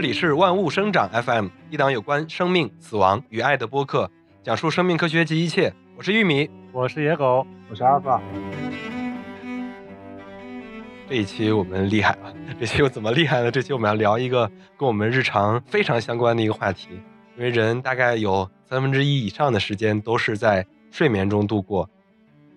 这里是万物生长 FM，一档有关生命、死亡与爱的播客，讲述生命科学及一切。我是玉米，我是野狗，我是阿尔法。这一期我们厉害了，这期又怎么厉害呢？这期我们要聊一个跟我们日常非常相关的一个话题，因为人大概有三分之一以上的时间都是在睡眠中度过。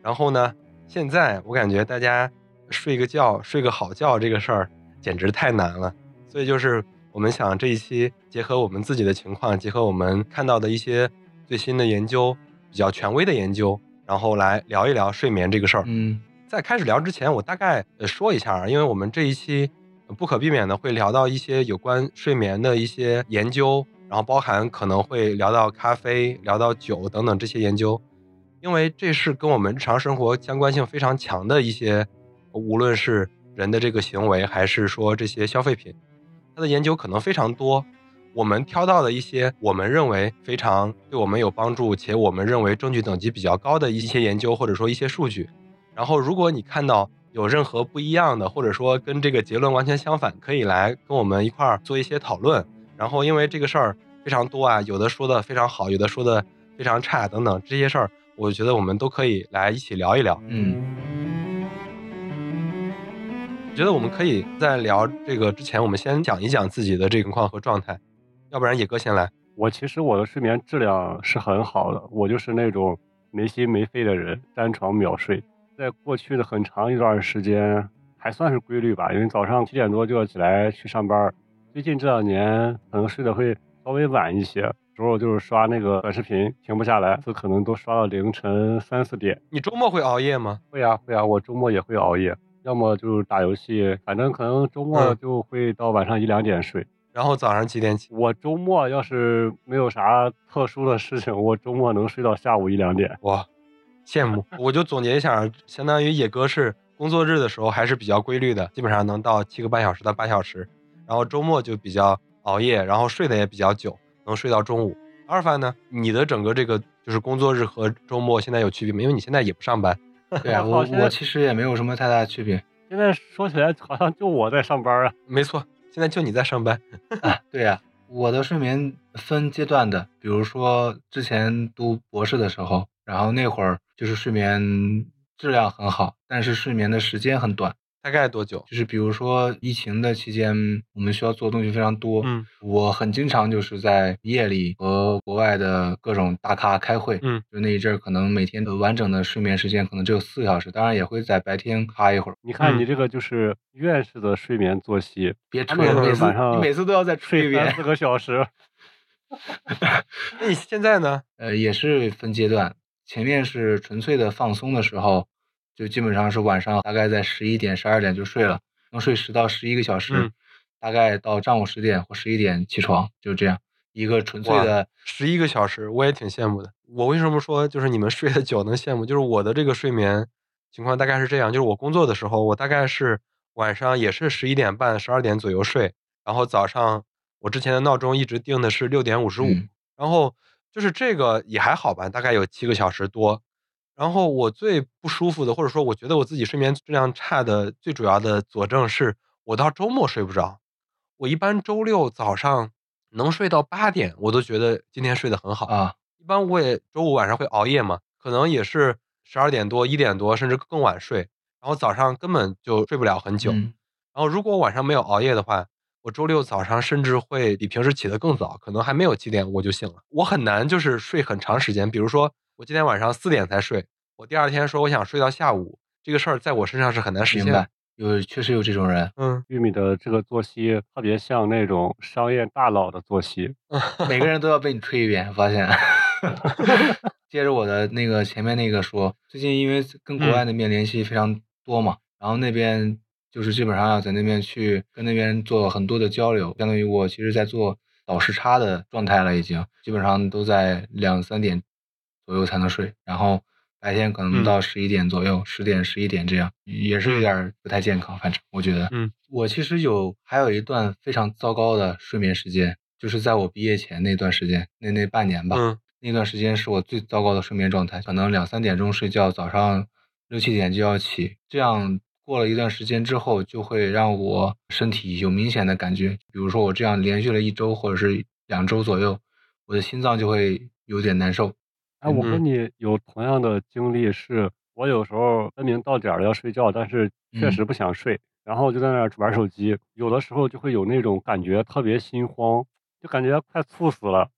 然后呢，现在我感觉大家睡个觉、睡个好觉这个事儿简直太难了，所以就是我们想这一期结合我们自己的情况，结合我们看到的一些最新的研究、比较权威的研究，然后来聊一聊睡眠这个事儿。嗯，在开始聊之前，我大概呃说一下，因为我们这一期不可避免的会聊到一些有关睡眠的一些研究，然后包含可能会聊到咖啡、聊到酒等等这些研究，因为这是跟我们日常生活相关性非常强的一些，无论是人的这个行为，还是说这些消费品，它的研究可能非常多。我们挑到的一些我们认为非常对我们有帮助，且我们认为证据等级比较高的一些研究，或者说一些数据。然后，如果你看到有任何不一样的，或者说跟这个结论完全相反，可以来跟我们一块儿做一些讨论。然后，因为这个事儿非常多啊，有的说的非常好，有的说的非常差，等等这些事儿，我觉得我们都可以来一起聊一聊。嗯，我觉得我们可以在聊这个之前，我们先讲一讲自己的这个情况和状态，要不然野哥先来。我其实我的睡眠质量是很好的，我就是那种没心没肺的人，单床秒睡。在过去的很长一段时间，还算是规律吧，因为早上七点多就要起来去上班。最近这两年可能睡得会稍微晚一些，时候就是刷那个短视频停不下来，就可能都刷到凌晨三四点。你周末会熬夜吗？会啊会啊，我周末也会熬夜，要么就是打游戏，反正可能周末嗯就会到晚上一两点睡。然后早上几点起？我周末要是没有啥特殊的事情，我周末能睡到下午一两点。哇，羡慕！我就总结一下，相当于野哥是工作日的时候还是比较规律的，基本上能到七个半小时到八小时，然后周末就比较熬夜，然后睡得也比较久，能睡到中午。阿尔法呢？你的整个这个就是工作日和周末现在有区别吗？因为你现在也不上班。对啊，我我其实也没有什么太大的区别现在说起来好像就我在上班啊。没错，现在就你在上班。啊。对呀、我的睡眠分阶段的，比如说之前读博士的时候，然后那会儿就是睡眠质量很好，但是睡眠的时间很短。大概多久？就是比如说疫情的期间，我们需要做的东西非常多。嗯，我很经常就是在夜里和国外的各种大咖开会。嗯，就那一阵儿，可能每天的完整的睡眠时间可能只有四个小时，当然也会在白天趴一会儿。你看嗯你这个就是院士的睡眠作息，别吹了，晚上你每次都要再吹一遍四。个小时。那你现在呢？呃，也是分阶段，前面是纯粹的放松的时候，就基本上是晚上大概在十一点、十二点就睡了，能睡十到十一个小时，嗯大概到上午十点或十一点起床，就这样一个纯粹的。十一个小时，我也挺羡慕的。我为什么说就是你们睡得久能羡慕？就是我的这个睡眠情况大概是这样，就是我工作的时候，我大概是晚上也是十一点半、十二点左右睡，然后早上我之前的闹钟一直定的是六点五十五，嗯然后就是这个也还好吧，大概有七个小时多。然后我最不舒服的，或者说我觉得我自己睡眠质量差的最主要的佐证是，我到周末睡不着。我一般周六早上能睡到八点，我都觉得今天睡得很好。啊，一般我也周五晚上会熬夜嘛，可能也是十二点多、一点多，甚至更晚睡，然后早上根本就睡不了很久。嗯然后如果晚上没有熬夜的话，我周六早上甚至会比平时起得更早，可能还没有七点我就醒了。我很难就是睡很长时间，比如说我今天晚上四点才睡，我第二天说我想睡到下午，这个事儿在我身上是很难实现的。。有确实有这种人，嗯，玉米的这个作息特别像那种商业大佬的作息。每个人都要被你吹一遍，我发现。接着我的那个前面那个说，最近因为跟国外那边联系非常多嘛，然后那边就是基本上要在那边去跟那边做很多的交流，相当于我其实在做倒时差的状态了，已经基本上都在两三点左右才能睡，然后白天可能嗯到十一点左右，十、点十一点这样，也是有点不太健康，反正我觉得。嗯，我其实有还有一段非常糟糕的睡眠时间，就是在我毕业前那段时间，那那半年吧，嗯那段时间是我最糟糕的睡眠状态，可能两三点钟睡觉，早上六七点就要起，这样过了一段时间之后，就会让我身体有明显的感觉。比如说我这样连续了一周或者是两周左右，我的心脏就会有点难受。哎，我嗯跟你有同样的经历，是我有时候分明到点儿了要睡觉，但是确实嗯不想睡，然后就在那儿玩手机，有的时候就会有那种感觉特别心慌，就感觉快猝死了。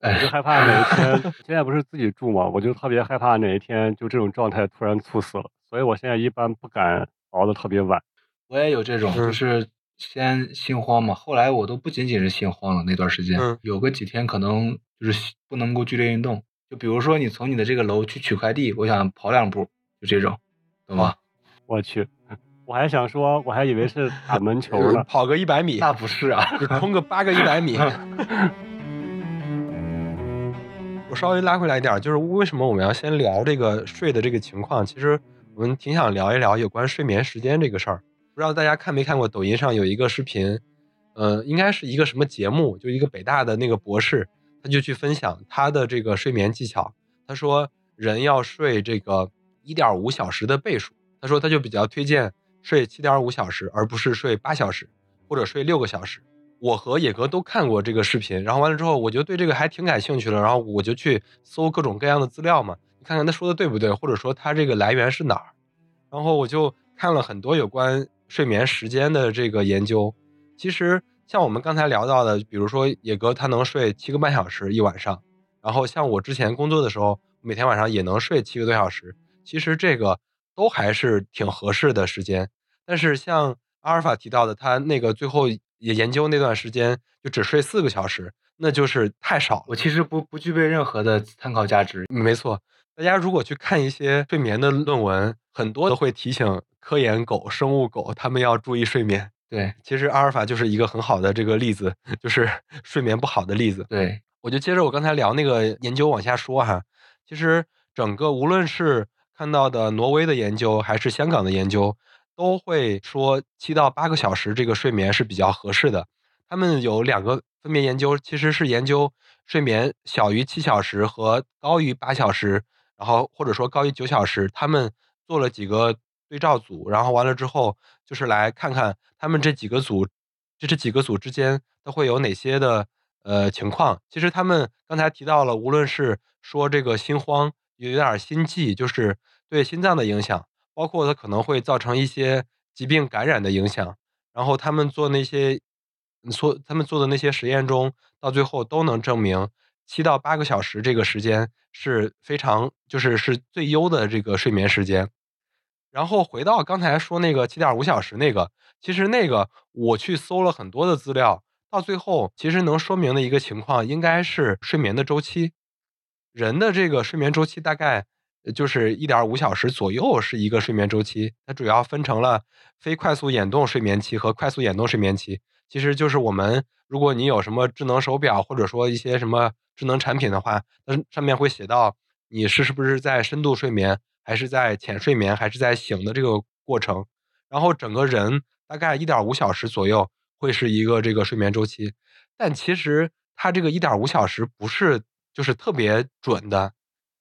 我就哎，害怕哪一天，现在不是自己住嘛，我就特别害怕哪一天就这种状态突然猝死了，所以我现在一般不敢熬得特别晚。我也有这种，就嗯是先心慌嘛，后来我都不仅仅是心慌了，那段时间、嗯有个几天可能就是不能够剧烈运动，就比如说你从你的这个楼去取快递，我想跑两步，就这种，懂吗？我去，我还想说，我还以为是打门 球呢。跑个一百米，那不是啊，就冲个八个一百米。我稍微拉回来一点儿，就是为什么我们要先聊这个睡的这个情况？其实我们挺想聊一聊有关睡眠时间这个事儿。不知道大家看没看过抖音上有一个视频，呃，应该是一个什么节目，就一个北大的那个博士，他就去分享他的这个睡眠技巧。他说人要睡这个一点五小时的倍数，他说他就比较推荐睡七点五小时，而不是睡八小时或者睡六个小时。我和野哥都看过这个视频，然后完了之后，我就对这个还挺感兴趣的，然后我就去搜各种各样的资料嘛，你看看他说的对不对，或者说他这个来源是哪儿。然后我就看了很多有关睡眠时间的这个研究。其实像我们刚才聊到的，比如说野哥他能睡七个半小时一晚上，然后像我之前工作的时候，每天晚上也能睡七个多小时，其实这个都还是挺合适的时间。但是像阿尔法提到的，他那个最后也研究那段时间就只睡四个小时，那就是太少了。我其实不不具备任何的参考价值。没错，大家如果去看一些睡眠的论文，很多都会提醒科研狗、生物狗，他们要注意睡眠。对其实阿尔法就是一个很好的这个例子，就是 睡眠不好的例子。对，我就接着我刚才聊那个研究往下说哈。其实整个无论是看到的挪威的研究，还是香港的研究，都会说七到八个小时这个睡眠是比较合适的。他们有两个分别研究，其实是研究睡眠小于七小时和高于八小时，然后或者说高于九小时，他们做了几个对照组，然后完了之后就是来看看他们这几个组，这这几个组之间都会有哪些的呃情况。其实他们刚才提到了，无论是说这个心慌，有点心悸，就是对心脏的影响，包括它可能会造成一些疾病感染的影响。然后他们做那些做他们做的那些实验中，到最后都能证明七到八个小时这个时间是非常就是是最优的这个睡眠时间。然后回到刚才说那个七点五小时那个，其实那个我去搜了很多的资料，到最后其实能说明的一个情况应该是睡眠的周期。人的这个睡眠周期大概就是一点五小时左右是一个睡眠周期，它主要分成了非快速眼动睡眠期和快速眼动睡眠期。其实就是我们如果你有什么智能手表或者说一些什么智能产品的话，那上面会写到你是是不是在深度睡眠，还是在浅睡眠，还是在醒的这个过程。然后整个人大概一点五小时左右会是一个这个睡眠周期，但其实它这个一点五小时不是就是特别准的，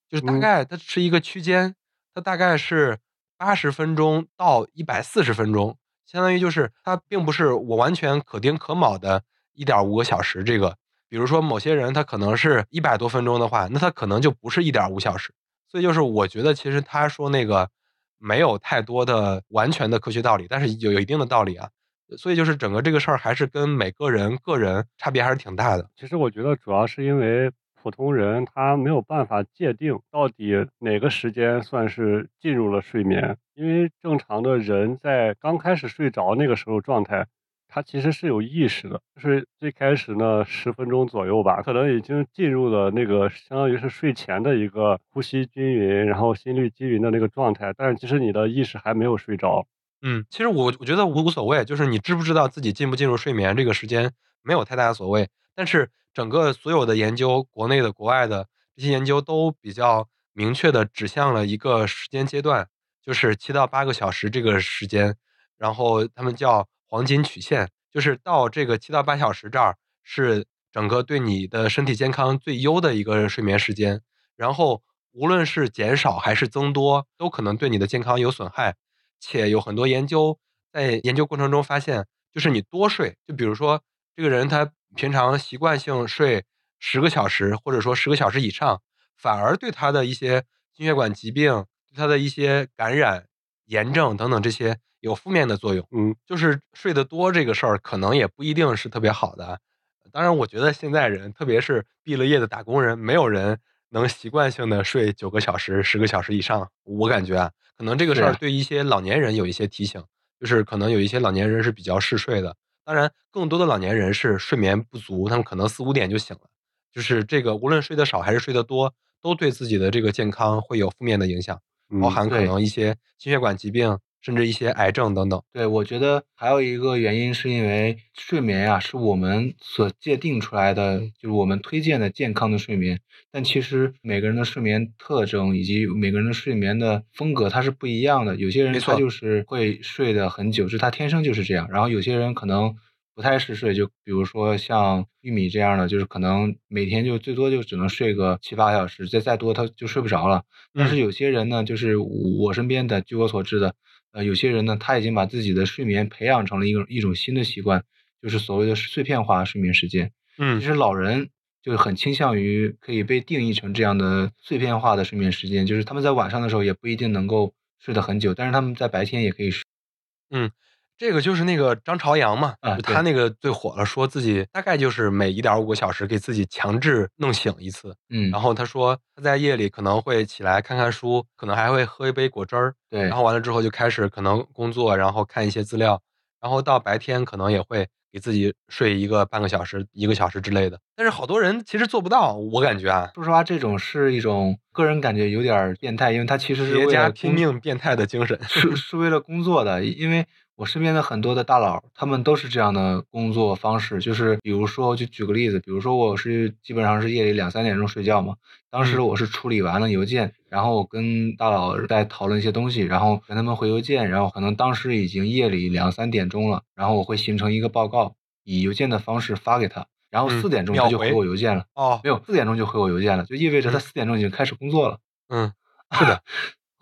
就是大嗯概它是一个区间，它大概是八十分钟到一百四十分钟，相当于就是它并不是我完全可丁可卯的一点五个小时。这个，比如说某些人他可能是一百多分钟的话，那他可能就不是一点五小时。所以就是我觉得其实他说那个没有太多的完全的科学道理，但是有有一定的道理啊。所以就是整个这个事儿还是跟每个人个人差别还是挺大的。其实我觉得主要是因为普通人他没有办法界定到底哪个时间算是进入了睡眠，因为正常的人在刚开始睡着那个时候状态，他其实是有意识的，就是最开始呢十分钟左右吧，可能已经进入了那个相当于是睡前的一个呼吸均匀，然后心率均匀的那个状态，但是其实你的意识还没有睡着。嗯，其实我我觉得无无所谓，就是你知不知道自己进不进入睡眠这个时间没有太大的所谓。但是整个所有的研究，国内的、国外的这些研究都比较明确的指向了一个时间阶段，就是七到八个小时这个时间，然后他们叫黄金曲线，就是到这个七到八小时这儿是整个对你的身体健康最优的一个睡眠时间，然后无论是减少还是增多，都可能对你的健康有损害。且有很多研究在研究过程中发现，就是你多睡，就比如说这个人他平常习惯性睡十个小时，或者说十个小时以上，反而对他的一些心血管疾病、对他的一些感染、炎症等等这些有负面的作用。嗯，就是睡得多这个事儿，可能也不一定是特别好的。当然，我觉得现在人，特别是毕了业的打工人，没有人能习惯性的睡九个小时、十个小时以上。我感觉啊，可能这个事儿对一些老年人有一些提醒，就是可能有一些老年人是比较嗜睡的。当然，更多的老年人是睡眠不足，他们可能四五点就醒了。就是这个，无论睡得少还是睡得多，都对自己的这个健康会有负面的影响，包嗯含可能一些心血管疾病，甚至一些癌症等等。对，我觉得还有一个原因是因为睡眠呀、是我们所界定出来的，就是我们推荐的健康的睡眠。但其实每个人的睡眠特征以及每个人的睡眠的风格它是不一样的。有些人他就是会睡得很久，就是他天生就是这样。然后有些人可能不太嗜睡，就比如说像玉米这样的，就是可能每天就最多就只能睡个七八个小时，再再多他就睡不着了。但是嗯有些人呢，就是我身边的，据我所知的，呃，有些人呢，他已经把自己的睡眠培养成了一种一种新的习惯，就是所谓的碎片化睡眠时间。嗯其实老人就很倾向于可以被定义成这样的碎片化的睡眠时间，就是他们在晚上的时候也不一定能够睡得很久，但是他们在白天也可以睡。嗯，这个就是那个张朝阳嘛，啊就他那个最火了，说自己大概就是每一点五个小时给自己强制弄醒一次。嗯，然后他说他在夜里可能会起来看看书，可能还会喝一杯果汁儿，对，然后完了之后就开始可能工作，然后看一些资料，然后到白天可能也会给自己睡一个半个小时、一个小时之类的。但是好多人其实做不到，我感觉啊，说实话，这种是一种个人感觉有点变态，因为他其实是为了工拼命变态的精神。是 是为了工作的，因为我身边的很多的大佬，他们都是这样的工作方式。就是比如说，就举个例子，比如说我是基本上是夜里两三点钟睡觉嘛，当时嗯。我是处理完了邮件，然后我跟大佬在讨论一些东西，然后跟他们回邮件，然后可能当时已经夜里两三点钟了，然后我会形成一个报告，以邮件的方式发给他，然后嗯四点钟他就回我邮件了，哦。没，有四点钟就回我邮件了，就意味着他嗯。四点钟已经开始工作了。嗯，是的，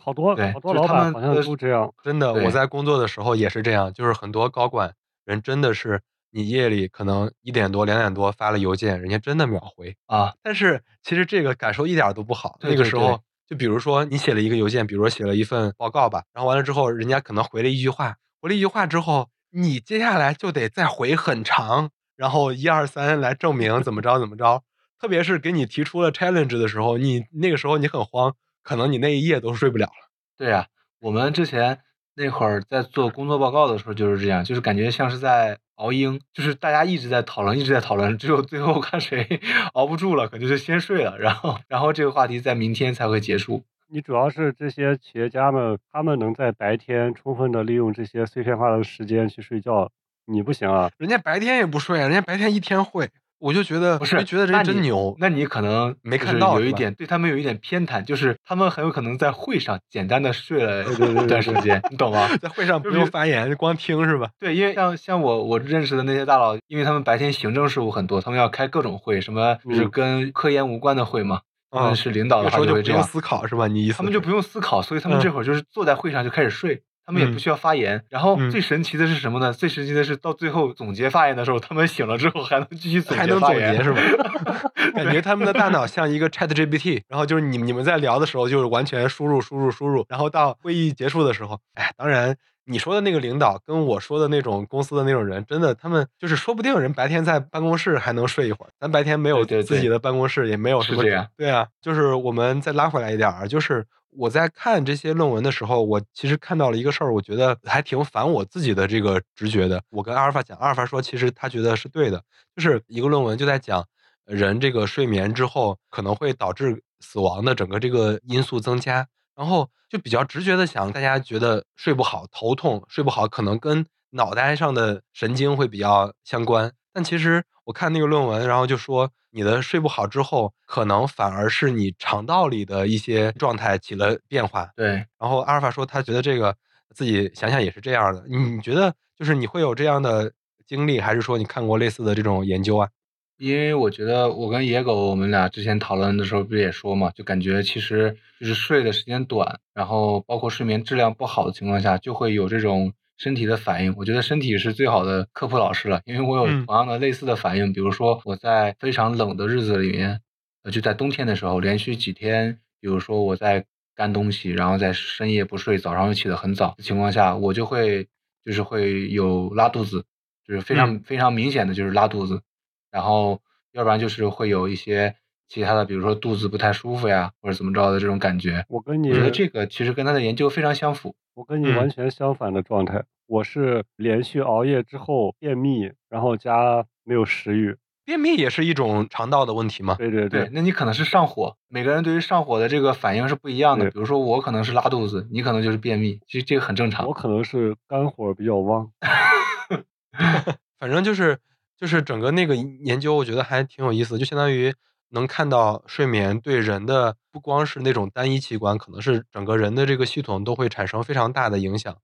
好多对好多老板好像都这样。真的，我在工作的时候也是这样，就是很多高管人真的是你夜里可能一点多、两点多发了邮件，人家真的秒回。啊，但是其实这个感受一点儿都不好。对对对那个时候，就比如说你写了一个邮件，比如说写了一份报告吧，然后完了之后，人家可能回了一句话，回了一句话之后，你接下来就得再回很长，然后一二三来证明怎么着怎么着。特别是给你提出了 challenge 的时候，你那个时候你很慌，可能你那一夜都睡不了了。对呀、我们之前那会儿在做工作报告的时候就是这样，就是感觉像是在熬鹰，就是大家一直在讨论，一直在讨论，只有最后看谁 熬不住了，可能就先睡了，然后然后这个话题在明天才会结束。你主要是这些企业家们，他们能在白天充分的利用这些碎片化的时间去睡觉，你不行啊。人家白天也不睡啊，人家白天一天会，我就觉得，不是，觉得人真牛。那你可能没看到是有一点对他们有一点偏袒，就是他们很有可能在会上简单的睡了一段时间，你懂吗？在会上不用发言，就光听是吧？对，因为像像我我认识的那些大佬，因为他们白天行政事务很多，他们要开各种会，什么就是嗯跟科研无关的会嘛。嗯是领导的话有时候就不用思考是吧？你意思他们就不用思考，所以他们这嗯会儿就是坐在会上就开始睡，他们也不嗯需要发言。然后嗯最神奇的是什么呢？最神奇的是到最后总结发言的时候，他们醒了之后还能继续总还能结发言，总结是吧？感觉他们的大脑像一个 Chat GPT，然后就是你你们在聊的时候，就是完全输入输入输入，然后到会议结束的时候，哎，当然你说的那个领导跟我说的那种公司的那种人，真的他们就是说不定人白天在办公室还能睡一会儿，咱白天没有对对对自己的办公室，也没有什么是这样对啊，就是我们再拉回来一点儿，就是我在看这些论文的时候，我其实看到了一个事儿，我觉得还挺反我自己的这个直觉的。我跟阿尔法讲，阿尔法说其实他觉得是对的，就是一个论文就在讲人这个睡眠之后可能会导致死亡的整个这个因素增加，然后就比较直觉的想，大家觉得睡不好、头痛、睡不好，可能跟脑袋上的神经会比较相关。但其实我看那个论文，然后就说你的睡不好之后，可能反而是你肠道里的一些状态起了变化。对，然后阿尔法说他觉得这个自己想想也是这样的。你觉得就是你会有这样的经历，还是说你看过类似的这种研究啊？因为我觉得我跟野狗我们俩之前讨论的时候不是也说嘛，就感觉其实就是睡的时间短，然后包括睡眠质量不好的情况下，就会有这种身体的反应。我觉得身体是最好的科普老师了，因为我有嗯。同样的类似的反应，比如说我在非常冷的日子里面，呃，就在冬天的时候，连续几天，比如说我在干东西，然后在深夜不睡，早上又起得很早的情况下，我就会就是会有拉肚子，就是非常、非常明显的就是拉肚子，然后要不然就是会有一些其他的，比如说肚子不太舒服呀，或者怎么着的这种感觉。我跟你我觉得这个其实跟他的研究非常相符。我跟你嗯完全相反的状态，我是连续熬夜之后便秘，然后加没有食欲。便秘也是一种肠道的问题吗？对对对，那你可能是上火，每个人对于上火的这个反应是不一样的。比如说我可能是拉肚子，你可能就是便秘，其实这个很正常我。可能是肝火比较旺。反正就是就是整个那个研究，我觉得还挺有意思，就相当于能看到睡眠对人的不光是那种单一器官，可能是整个人的这个系统都会产生非常大的影响。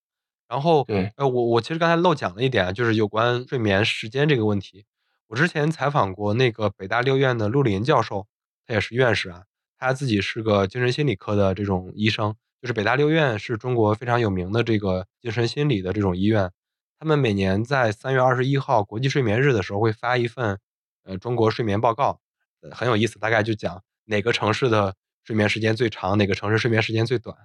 然后，对呃，我我其实刚才漏讲了一点啊，就是有关睡眠时间这个问题。我之前采访过那个北大六院的陆林教授，他也是院士啊，他自己是个精神心理科的这种医生，就是北大六院是中国非常有名的这个精神心理的这种医院。他们每年在三月二十一号国际睡眠日的时候会发一份呃中国睡眠报告，呃很有意思，大概就讲哪个城市的睡眠时间最长，哪个城市睡眠时间最短。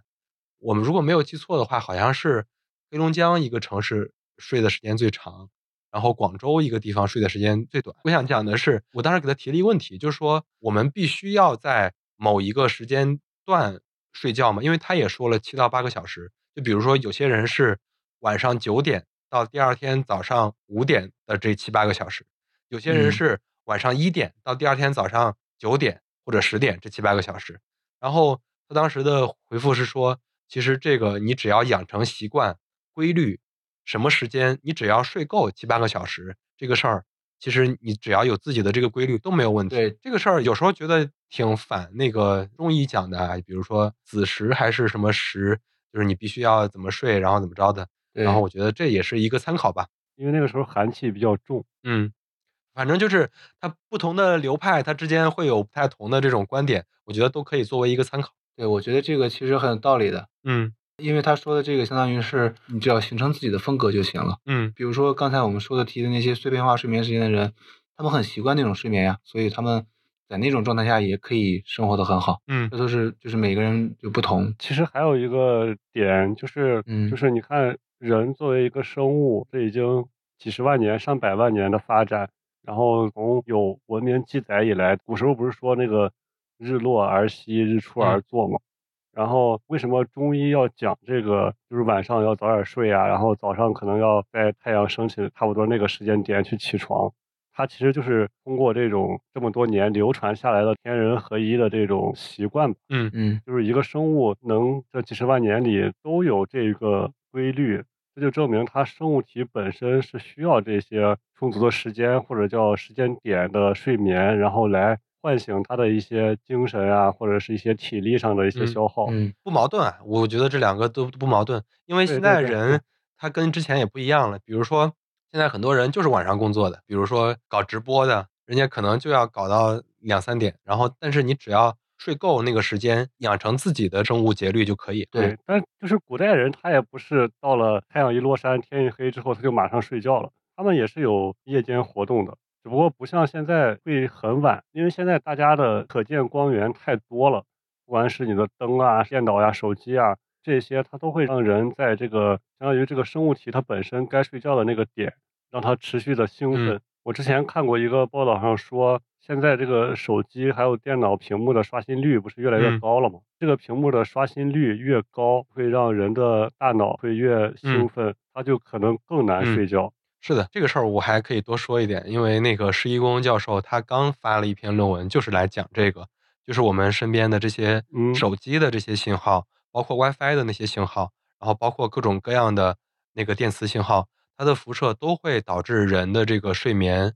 我们如果没有记错的话，好像是黑龙江一个城市睡的时间最长，然后广州一个地方睡的时间最短。我想讲的是，我当时给他提了一个问题，就是说我们必须要在某一个时间段睡觉嘛，因为他也说了七到八个小时。就比如说有些人是晚上九点到第二天早上五点的这七八个小时，有些人嗯是晚上一点到第二天早上九点或者十点这七八个小时。然后他当时的回复是说，其实这个你只要养成习惯、规律，什么时间你只要睡够七八个小时，这个事儿其实你只要有自己的这个规律都没有问题。对这个事儿有时候觉得挺反那个中医讲的啊，比如说子时还是什么时，就是你必须要怎么睡，然后怎么着的。然后我觉得这也是一个参考吧。因为那个时候寒气比较重。嗯，反正就是它不同的流派，它之间会有不太同的这种观点，我觉得都可以作为一个参考。对，我觉得这个其实很有道理的，嗯因为他说的这个相当于是你只要形成自己的风格就行了。嗯比如说刚才我们说的提的那些碎片化睡眠时间的人，他们很习惯那种睡眠呀，所以他们在那种状态下也可以生活的很好。嗯这都是就是每个人就不同。其实还有一个点就是，嗯就是你看人作为一个生物，这已经几十万年、上百万年的发展，然后从有文明记载以来，古时候不是说那个日落而息，日出而作嘛？然后为什么中医要讲这个？就是晚上要早点睡啊，然后早上可能要在太阳升起的差不多那个时间点去起床。它其实就是通过这种这么多年流传下来的天人合一的这种习惯吧。嗯嗯就是一个生物能这几十万年里都有这个规律，这就证明它生物体本身是需要这些充足的时间或者叫时间点的睡眠，然后来唤醒它的一些精神啊，或者是一些体力上的一些嗯消耗。嗯不矛盾啊，我觉得这两个都不矛盾，因为现在对对人他跟之前也不一样了。比如说，现在很多人就是晚上工作的，比如说搞直播的，人家可能就要搞到两三点，然后但是你只要睡够那个时间，养成自己的生物节律就可以。对，但就是古代人他也不是到了太阳一落山、天一黑之后他就马上睡觉了，他们也是有夜间活动的，只不过不像现在会很晚，因为现在大家的可见光源太多了，不管是你的灯啊、电脑呀、手机啊这些，它都会让人在这个相当于这个生物体它本身该睡觉的那个点，让它持续的兴奋。嗯我之前看过一个报道上说，现在这个手机还有电脑屏幕的刷新率不是越来越嗯高了吗？这个屏幕的刷新率越高，会让人的大脑会越兴嗯奋，它就可能更难嗯睡觉。是的，这个事儿我还可以多说一点，因为那个施一公教授他刚发了一篇论文，就是来讲这个，就是我们身边的这些嗯手机的这些信号，包括 WiFi 的那些信号，然后包括各种各样的那个电磁信号，它的辐射都会导致人的这个睡眠。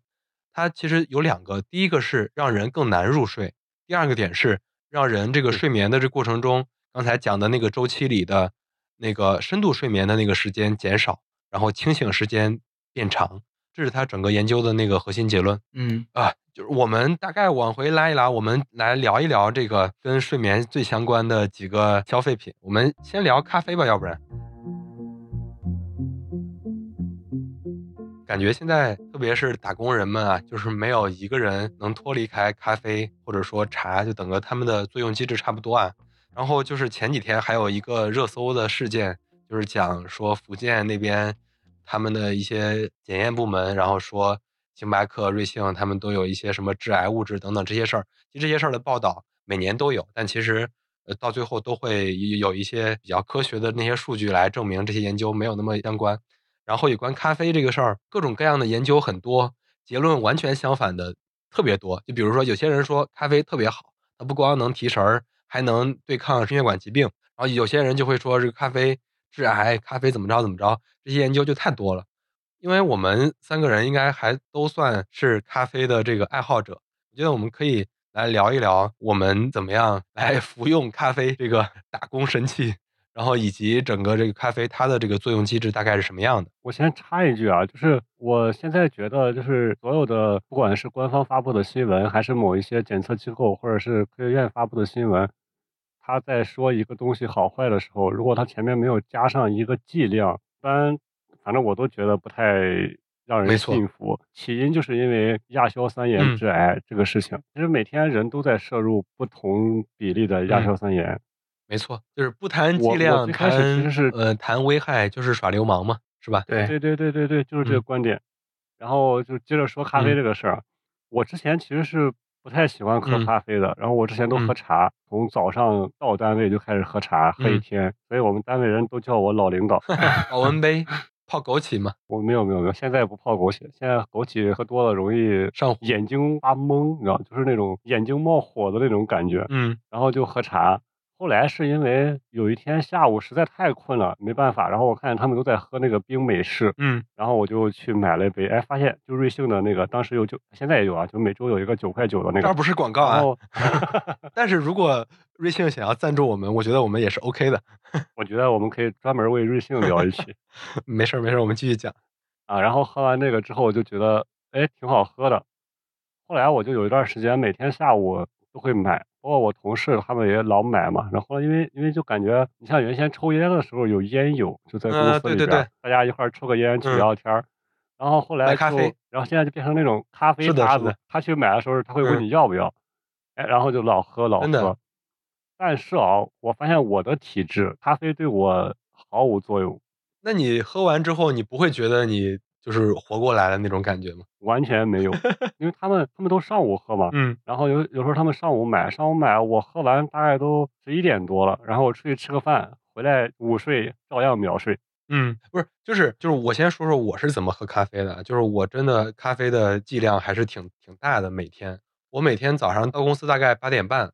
它其实有两个，第一个是让人更难入睡，第二个点是让人这个睡眠的这过程中，刚才讲的那个周期里的那个深度睡眠的那个时间减少，然后清醒时间变长。这是它整个研究的那个核心结论嗯啊。就是我们大概往回拉一拉，我们来聊一聊这个跟睡眠最相关的几个消费品。我们先聊咖啡吧，要不然。感觉现在特别是打工人们啊，就是没有一个人能脱离开咖啡或者说茶，就等个他们的作用机制差不多啊。然后就是前几天还有一个热搜的事件，就是讲说福建那边他们的一些检验部门，然后说星巴克、瑞幸他们都有一些什么致癌物质等等这些事儿。其实这些事儿的报道每年都有，但其实呃到最后都会有一些比较科学的那些数据来证明这些研究没有那么相关。然后有关咖啡这个事儿，各种各样的研究很多，结论完全相反的特别多。就比如说，有些人说咖啡特别好，它不光能提神儿，还能对抗心血管疾病。然后有些人就会说这个咖啡致癌，咖啡怎么着怎么着。这些研究就太多了。因为我们三个人应该还都算是咖啡的这个爱好者，我觉得我们可以来聊一聊我们怎么样来服用咖啡这个 打工神器。然后以及整个这个咖啡它的这个作用机制大概是什么样的？我先插一句啊，就是我现在觉得，就是所有的不管是官方发布的新闻，还是某一些检测机构或者是科学院发布的新闻，他在说一个东西好坏的时候，如果他前面没有加上一个剂量，一般反正我都觉得不太让人信服。起因就是因为亚硝酸盐致癌这个事情，其实每天人都在摄入不同比例的亚硝酸盐。没错，就是不谈剂量，谈其实是呃谈危害，就是耍流氓嘛，是吧？对对对对对对，就是这个观点。然后就接着说咖啡这个事儿，我之前其实是不太喜欢喝咖啡的，然后我之前都喝茶，从早上到单位就开始喝茶，喝一天，所以我们单位人都叫我老领导。保温杯泡枸杞嘛？我没有没有没有，现在不泡枸杞，现在枸杞喝多了容易上眼睛发懵，你知道，就是那种眼睛冒火的那种感觉。嗯，然后就喝茶。后来是因为有一天下午实在太困了，没办法，然后我看见他们都在喝那个冰美式，嗯，然后我就去买了一杯，哎，发现就瑞幸的那个，当时有九，现在也有啊，就每周有一个九块九的那个，这不是广告啊，但是如果瑞幸想要赞助我们，我觉得我们也是 OK 的，我觉得我们可以专门为瑞幸聊一期，没事没事，我们继续讲。啊，然后喝完那个之后，我就觉得哎挺好喝的，后来我就有一段时间每天下午都会买。包括我同事他们也老买嘛，然后因为因为就感觉你像原先抽烟的时候有烟友就在公司里边，大家一块抽个烟去聊天然后后来就然后现在就变成那种咖啡搭子，他去买的时候他会问你要不要，哎，然后就老喝老喝。但是啊，我发现我的体质咖啡对我毫无作用。那你喝完之后，你不会觉得你？就是活过来了那种感觉吗？完全没有，因为他们他们都上午喝嘛，嗯，然后有有时候他们上午买，上午买，我喝完大概都十一点多了，然后我出去吃个饭，回来午睡照样秒睡。嗯，不是，就是就是我先说说我是怎么喝咖啡的，就是我真的咖啡的剂量还是挺挺大的，每天我每天早上到公司大概八点半，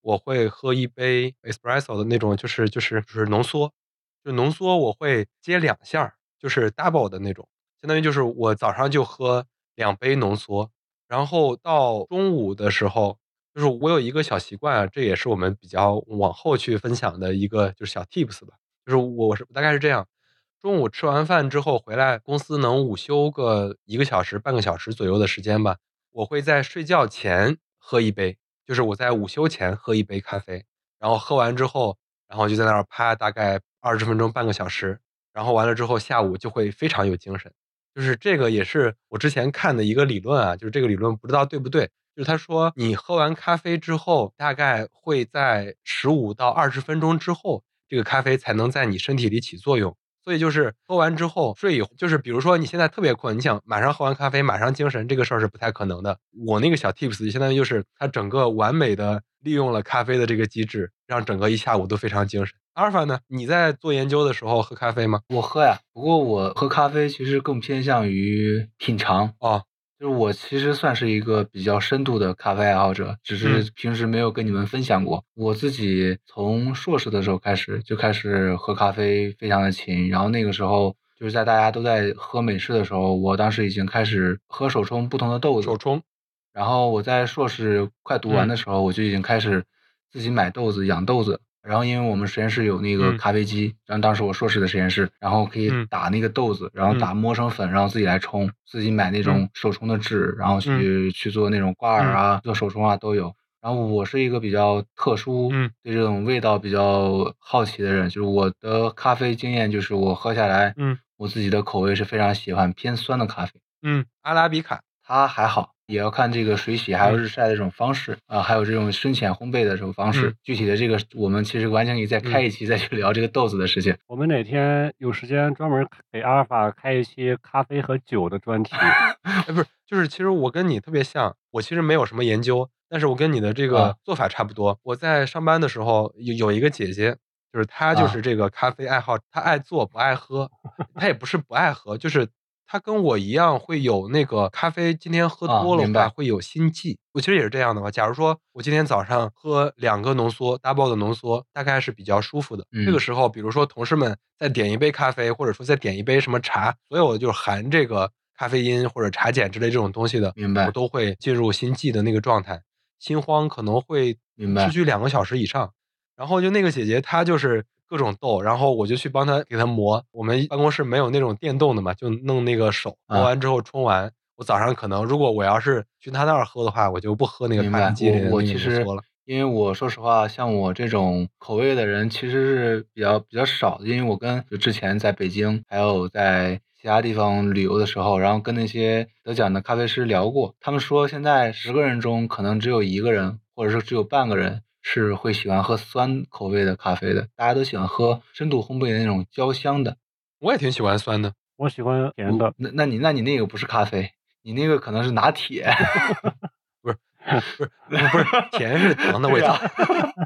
我会喝一杯 espresso 的那种，就是就是就是浓缩，就浓缩我会接两下，就是 double 的那种。相当于就是我早上就喝两杯浓缩，然后到中午的时候，就是我有一个小习惯啊，这也是我们比较往后去分享的一个就是小 tips 吧。就是我是大概是这样，中午吃完饭之后回来，公司能午休个一个小时、半个小时左右的时间吧，我会在睡觉前喝一杯，就是我在午休前喝一杯咖啡，然后喝完之后，然后就在那儿趴大概二十分钟、半个小时，然后完了之后下午就会非常有精神。就是这个也是我之前看的一个理论啊，就是这个理论不知道对不对。就是他说，你喝完咖啡之后，大概会在十五到二十分钟之后，这个咖啡才能在你身体里起作用。所以就是喝完之后睡一，就是比如说你现在特别困，你想马上喝完咖啡马上精神，这个事儿是不太可能的。我那个小 tips 相当于就是它整个完美的利用了咖啡的这个机制，让整个一下午都非常精神。阿尔法呢？你在做研究的时候喝咖啡吗？我喝呀，不过我喝咖啡其实更偏向于品尝哦。就是我其实算是一个比较深度的咖啡爱好者，只是平时没有跟你们分享过。我自己从硕士的时候开始就开始喝咖啡，非常的勤。然后那个时候就是在大家都在喝美式的时候，我当时已经开始喝手冲不同的豆子。手冲。然后我在硕士快读完的时候，我就已经开始自己买豆子、养豆子。然后因为我们实验室有那个嗯。咖啡机，然后当时我硕士的实验室，然后可以嗯。打那个豆子，然后打磨成粉，然后自己来冲，自己买那种手冲的纸，然后去去做那种挂耳啊，做手冲啊都有。然后我是一个比较特殊，嗯。对这种味道比较好奇的人，就是我的咖啡经验就是我喝下来，嗯。我自己的口味是非常喜欢偏酸的咖啡。嗯，阿拉比卡，它还好，也要看这个水洗还有嗯日晒的这种方式啊、还有这种深浅烘焙的这种方式。嗯具体的这个，我们其实完全可以再开一期再去聊这个豆子的事情。我们哪天有时间专门给阿尔法开一期咖啡和酒的专题。哎，不是，就是其实我跟你特别像，我其实没有什么研究，但是我跟你的这啊个做法差不多。我在上班的时候有有一个姐姐，就是她就啊是这个咖啡爱好，她爱做不爱喝，她也不是不爱喝，就是她跟我一样会有那个咖啡今天喝啊多了的话会有心悸。我其实也是这样的吧。假如说我今天早上喝两个浓缩 double 的浓缩，大概是比较舒服的。这个嗯时候，比如说同事们再点一杯咖啡，或者说再点一杯什么茶，所有就是含这个咖啡因或者茶碱之类这种东西的，明白我都会进入心悸的那个状态，心慌可能会持续两个小时以上。然后就那个姐姐，她就是各种豆，然后我就去帮他给他磨。我们办公室没有那种电动的嘛，就弄那个手磨啊完之后冲完。我早上可能如果我要是去他那儿喝的话，我就不喝那个明白机里的那我我其实了。因为我说实话，像我这种口味的人其实是比较比较少的，因为我跟就之前在北京还有在其他地方旅游的时候，然后跟那些得奖的咖啡师聊过，他们说现在十个人中可能只有一个人，或者说只有半个人是会喜欢喝酸口味的咖啡的，大家都喜欢喝深度烘焙的那种焦香的。我也挺喜欢酸的。我喜欢甜的，那那你那你那个不是咖啡，你那个可能是拿铁。不是不是不是甜是糖的味道。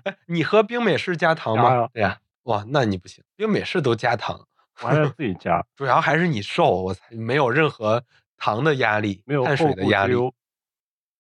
哎 你喝冰美式加糖吗？对呀、哇，那你不行，冰美式都加糖，我还是 自己加，主要还是你瘦，我才没有任何糖的压力，没有碳水的压力。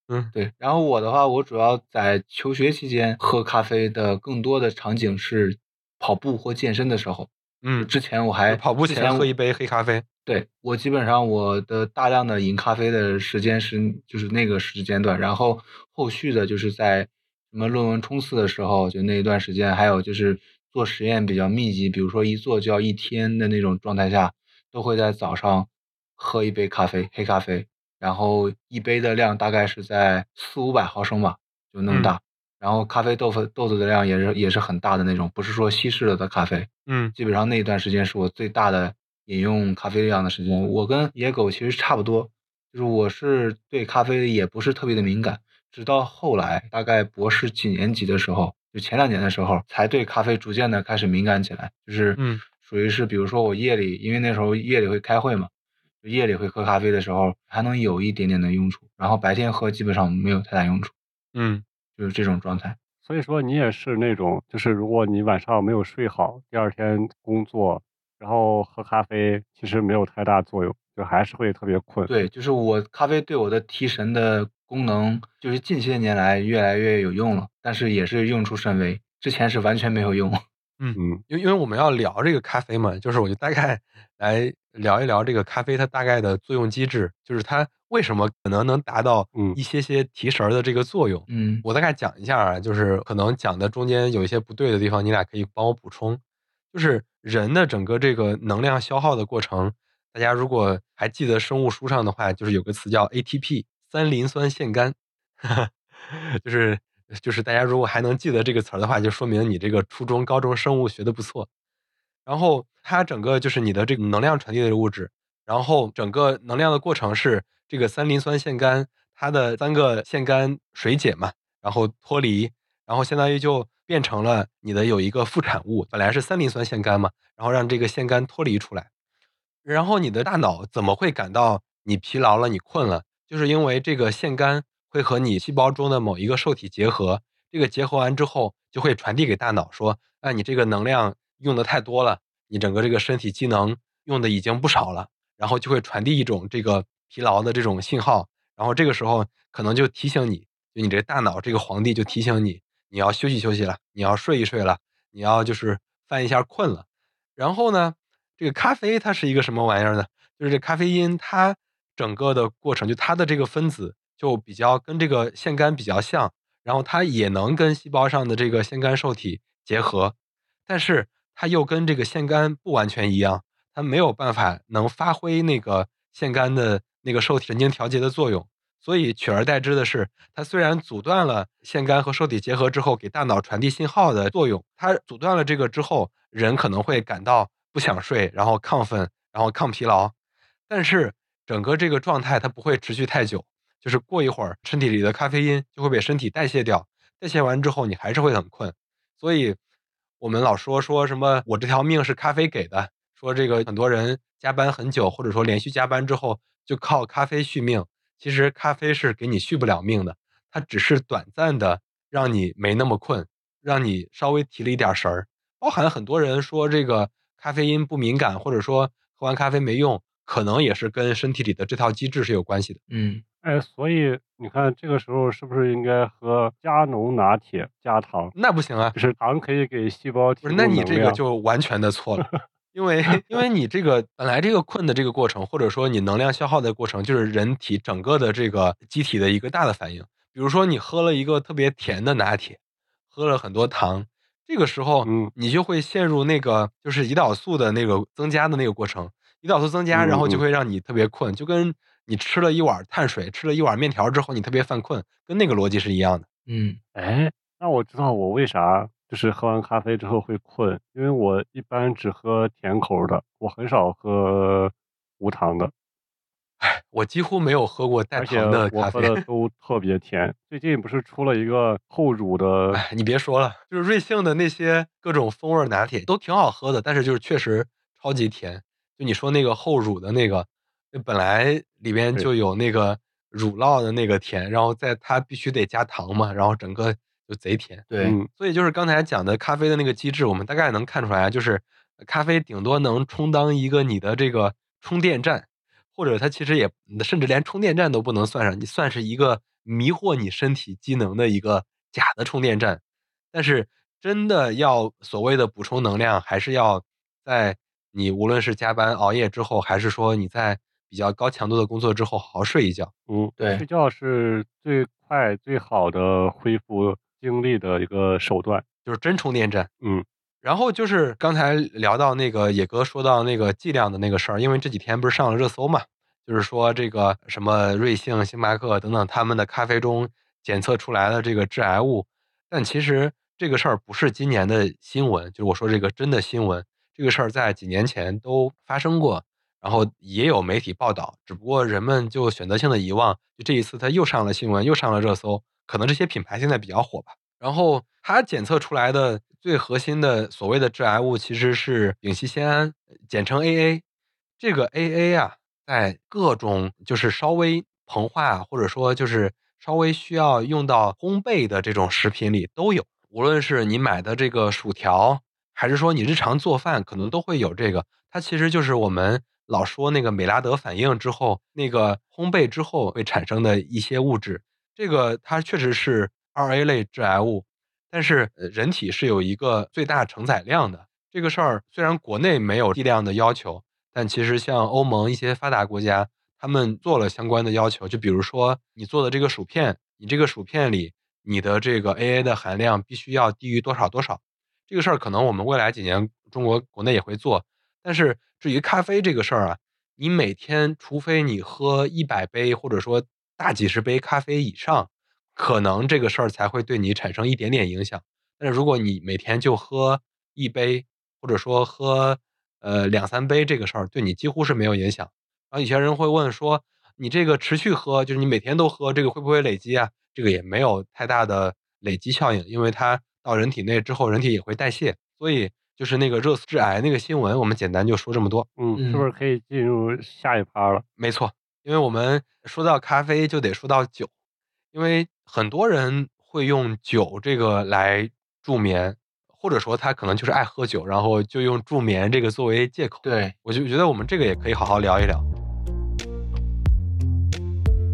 嗯对，然后我的话，我主要在求学期间喝咖啡的更多的场景是跑步或健身的时候。嗯，之前我还跑步前前喝一杯黑咖啡。对我基本上我的大量的饮咖啡的时间是就是那个时间段，然后后续的就是在什么论文冲刺的时候，就那一段时间，还有就是做实验比较密集，比如说一做就要一天的那种状态下，都会在早上喝一杯咖啡，黑咖啡，然后一杯的量大概是在四五百毫升吧，就那么嗯大。然后咖啡豆腐豆子的量也是也是很大的那种，不是说稀释了的咖啡。嗯基本上那一段时间是我最大的饮用咖啡量的时间。我跟野狗其实差不多，就是我是对咖啡也不是特别的敏感，直到后来大概博士几年级的时候，就前两年的时候，才对咖啡逐渐的开始敏感起来，就是嗯属于是比如说我夜里，因为那时候夜里会开会嘛，就夜里会喝咖啡的时候还能有一点点的用处，然后白天喝基本上没有太大用处，嗯就是这种状态。所以说你也是那种，就是如果你晚上没有睡好，第二天工作，然后喝咖啡，其实没有太大作用，就还是会特别困。对，就是我咖啡对我的提神的功能，就是近些年来越来越有用了，但是也是用处甚微，之前是完全没有用。嗯，嗯，因为因为我们要聊这个咖啡嘛，就是我就大概来聊一聊这个咖啡它大概的作用机制，就是它为什么可能能达到嗯一些些提神儿的这个作用。嗯我大概讲一下啊，就是可能讲的中间有一些不对的地方，你俩可以帮我补充。就是人的整个这个能量消耗的过程，大家如果还记得生物书上的话，就是有个词叫 ATP 三磷酸腺苷，就是就是大家如果还能记得这个词儿的话，就说明你这个初中、高中生物学的不错。然后它整个就是你的这个能量传递的物质，然后整个能量的过程是这个三磷酸腺苷它的三个腺苷水解嘛，然后脱离，然后相当于就变成了你的有一个副产物，本来是三磷酸腺苷嘛，然后让这个腺苷脱离出来，然后你的大脑怎么会感到你疲劳了、你困了？就是因为这个腺苷会和你细胞中的某一个受体结合，这个结合完之后就会传递给大脑说，哎，你这个能量用的太多了，你整个这个身体机能用的已经不少了，然后就会传递一种这个疲劳的这种信号，然后这个时候可能就提醒你，就你这大脑这个皇帝就提醒你，你要休息休息了，你要睡一睡了，你要就是犯一下困了。然后呢，这个咖啡它是一个什么玩意儿呢？就是这咖啡因它整个的过程，就它的这个分子就比较跟这个腺苷比较像，然后它也能跟细胞上的这个腺苷受体结合，但是它又跟这个腺苷不完全一样，它没有办法能发挥那个腺苷的那个受体神经调节的作用。所以取而代之的是，它虽然阻断了腺苷和受体结合之后给大脑传递信号的作用，它阻断了这个之后，人可能会感到不想睡，然后亢奋，然后抗疲劳，但是整个这个状态它不会持续太久，就是过一会儿身体里的咖啡因就会被身体代谢掉，代谢完之后你还是会很困。所以我们老说说什么我这条命是咖啡给的，说这个很多人加班很久，或者说连续加班之后就靠咖啡续命。其实咖啡是给你续不了命的，它只是短暂的让你没那么困，让你稍微提了一点神儿。包含很多人说这个咖啡因不敏感，或者说喝完咖啡没用，可能也是跟身体里的这套机制是有关系的。嗯，哎，所以你看这个时候是不是应该喝加浓拿铁加糖？那不行啊，就是糖可以给细胞提不是？供能量。那你这个就完全的错了。因为因为你这个本来这个困的这个过程，或者说你能量消耗的过程，就是人体整个的这个机体的一个大的反应。比如说你喝了一个特别甜的拿铁，喝了很多糖，这个时候，嗯，你就会陷入那个就是胰岛素的那个增加的那个过程。胰岛素增加，然后就会让你特别困，就跟你吃了一碗碳水，吃了一碗面条之后，你特别犯困，跟那个逻辑是一样的。嗯，哎，那我知道我为啥。就是喝完咖啡之后会困，因为我一般只喝甜口的，我很少喝无糖的。哎，我几乎没有喝过带糖的咖啡，我喝的都特别甜。最近不是出了一个厚乳的？哎，你别说了，就是瑞幸的那些各种风味拿铁都挺好喝的，但是就是确实超级甜。就你说那个后乳的那个，本来里边就有那个乳酪的那个甜，然后在它必须得加糖嘛，然后整个。就贼甜，对，所以就是刚才讲的咖啡的那个机制，我们大概能看出来，就是咖啡顶多能充当一个你的这个充电站，或者它其实也甚至连充电站都不能算上，你算是一个迷惑你身体机能的一个假的充电站。但是真的要所谓的补充能量，还是要在你无论是加班熬夜之后，还是说你在比较高强度的工作之后，好好睡一觉。嗯，对，睡觉是最快最好的恢复。精力的一个手段就是真充电站，嗯，然后就是刚才聊到那个野哥说到那个剂量的那个事儿，因为这几天不是上了热搜嘛，就是说这个什么瑞幸、星巴克等等他们的咖啡中检测出来的这个致癌物，但其实这个事儿不是今年的新闻，就是我说这个真的新闻，这个事儿在几年前都发生过，然后也有媒体报道，只不过人们就选择性的遗忘，就这一次他又上了新闻，又上了热搜。可能这些品牌现在比较火吧。然后它检测出来的最核心的所谓的致癌物其实是丙烯酰胺，简称 AA。这个 AA 啊，在各种就是稍微膨化或者说就是稍微需要用到烘焙的这种食品里都有。无论是你买的这个薯条，还是说你日常做饭，可能都会有这个。它其实就是我们老说那个美拉德反应之后，那个烘焙之后会产生的一些物质。这个它确实是二 A 类致癌物，但是人体是有一个最大承载量的。这个事儿虽然国内没有剂量的要求，但其实像欧盟一些发达国家，他们做了相关的要求。就比如说你做的这个薯片，你这个薯片里你的这个 AA 的含量必须要低于多少多少。这个事儿可能我们未来几年中国国内也会做，但是至于咖啡这个事儿啊，你每天除非你喝一百杯，或者说。大几十杯咖啡以上，可能这个事儿才会对你产生一点点影响。但是如果你每天就喝一杯，或者说喝呃两三杯，这个事儿对你几乎是没有影响。然后有些人会问说，你这个持续喝，就是你每天都喝，这个会不会累积啊？这个也没有太大的累积效应，因为它到人体内之后，人体也会代谢。所以就是那个热死致癌那个新闻，我们简单就说这么多。嗯，是不是可以进入下一趴了？没错。因为我们说到咖啡，就得说到酒，因为很多人会用酒这个来助眠，或者说他可能就是爱喝酒，然后就用助眠这个作为借口。对我就觉得我们这个也可以好好聊一聊。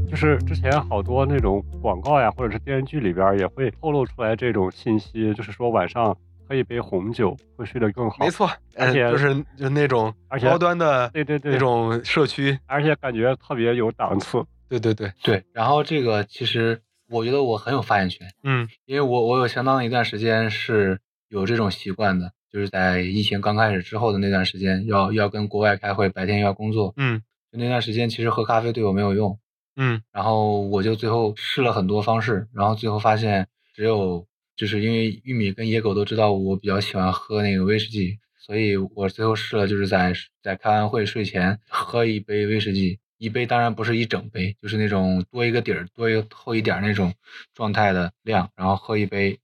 就是之前好多那种广告呀，或者是电视剧里边也会透露出来这种信息，就是说晚上。喝一杯红酒会睡得更好，没错，而且就是就那种而且高端的，对对对，那种社区，而且感觉特别有档次，对对对对。然后这个其实我觉得我很有发言权，嗯，因为我我有相当一段时间是有这种习惯的，就是在疫情刚开始之后的那段时间，要要跟国外开会，白天要工作，嗯就那段时间其实喝咖啡对我没有用，嗯。然后我就最后试了很多方式，然后最后发现只有就是因为玉米跟野狗都知道我比较喜欢喝那个威士忌，所以我最后试了就是在在开完会睡前喝一杯威士忌，一杯当然不是一整杯，就是那种多一个底儿多一个厚一点儿那种状态的量，然后喝一杯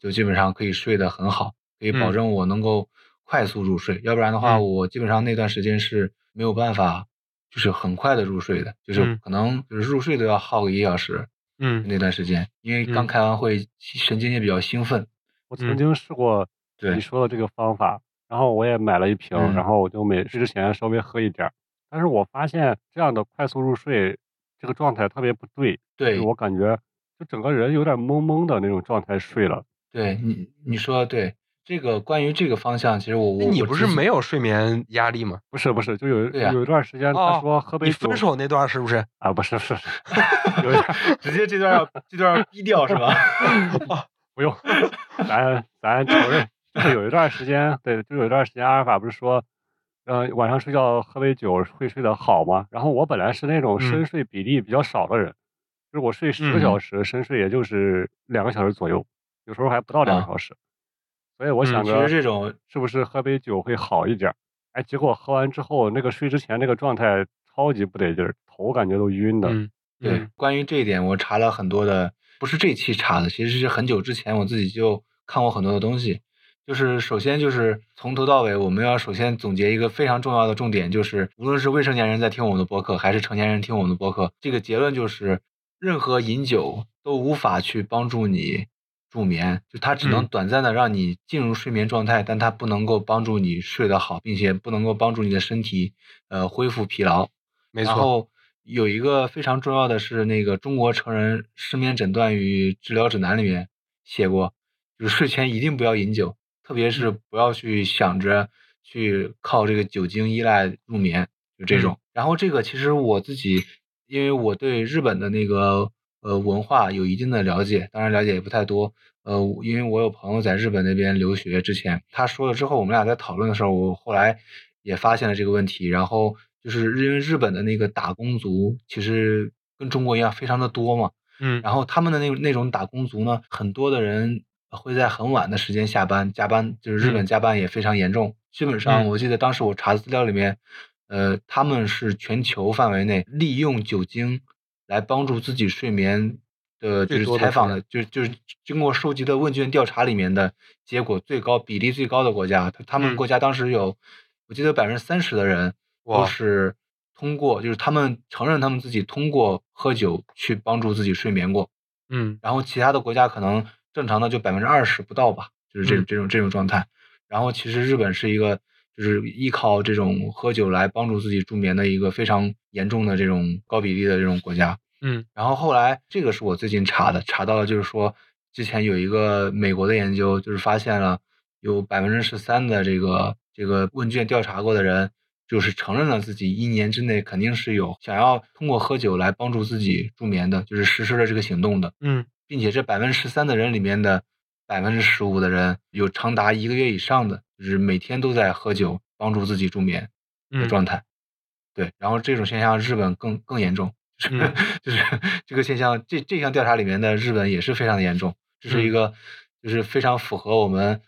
就基本上可以睡得很好，可以保嗯。证我能够快速入睡，要不然的话嗯。我基本上那段时间是没有办法。就是很快的入睡的，就是嗯可能就是入睡都要耗个一小时嗯那段时间，因为刚嗯开完会，神经也比较兴奋。我曾经试过你说的这个方法，然后我也买了一瓶，嗯然后我就每睡之前稍微喝一点儿。但是我发现这样的快速入睡这个状态特别不对，对我感觉就整个人有点懵懵的那种状态睡了。对，你你说的对，这个关于这个方向，其实我我那你不是没有有睡眠压力吗？不是不是，就有有一段时间他哦说喝杯酒你分手那段是不是？啊，不是不是，有一段 直接这段要这段要逼掉是吧？不用，咱咱承认，就是有一段时间，对，就有一段时间，阿尔法不是说，呃，晚上睡觉喝杯酒会睡得好吗？然后我本来是那种嗯深睡比例比较少的人，就是我睡十个嗯小时，深睡也就是两个小时左右，有时候还不到两个啊小时。所以我想嗯其着，实这种是不是喝杯酒会好一点儿？哎，结果喝完之后，那个睡之前那个状态超级不得劲儿，头感觉都晕的。嗯对嗯关于这一点，我查了很多的，不是这期查的，其实是很久之前我自己就看过很多的东西。就是首先就是从头到尾，我们要首先总结一个非常重要的重点，就是无论是未成年人在听我们的播客，还是成年人听我们的播客，这个结论就是，任何饮酒都无法去帮助你助眠，就它只能嗯短暂的让你进入睡眠状态，但它不能够帮助你睡得好，并且不能够帮助你的身体呃恢复疲劳。没错。然后有一个非常重要的是，那个《中国成人失眠诊断与治疗指南》里面写过，就是睡前一定不要饮酒，特别是嗯不要去想着去靠这个酒精依赖入眠，就嗯这种。然后这个其实我自己，因为我对日本的那个呃文化有一定的了解，当然了解也不太多。呃，因为我有朋友在日本那边留学，之前他说了之后，我们俩在讨论的时候，我后来也发现了这个问题。然后就是因为日本的那个打工族，其实跟中国一样非常的多嘛。嗯然后他们的那那种打工族呢，很多的人会在很晚的时间下班，加班就是日本嗯加班也非常严重。基本上嗯我记得当时我查资料里面，呃，他们是全球范围内利用酒精来帮助自己睡眠的，就是采访的，就就是经过收集的问卷调查里面的结果最高比例最高的国家，他他们嗯。国家当时有，我记得百分之三十的人都是通过，就是他们承认他们自己通过喝酒去帮助自己睡眠过，嗯。然后其他的国家可能正常的就百分之二十不到吧，就是这嗯。这种这种状态。然后其实日本是一个就是依靠这种喝酒来帮助自己助眠的一个非常严重的这种高比例的这种国家。嗯然后后来这个是我最近查的，查到了就是说之前有一个美国的研究，就是发现了有百分之十三的这个这个问卷调查过的人，就是承认了自己一年之内肯定是有想要通过喝酒来帮助自己助眠的，就是实施了这个行动的。嗯并且这百分之十三的人里面的百分之十五的人有长达一个月以上的，就是每天都在喝酒帮助自己助眠的嗯状态。对，然后这种现象日本更更严重，就是、嗯 就是这个现象，这这项调查里面的日本也是非常的严重，这是一嗯个就是非常符合我们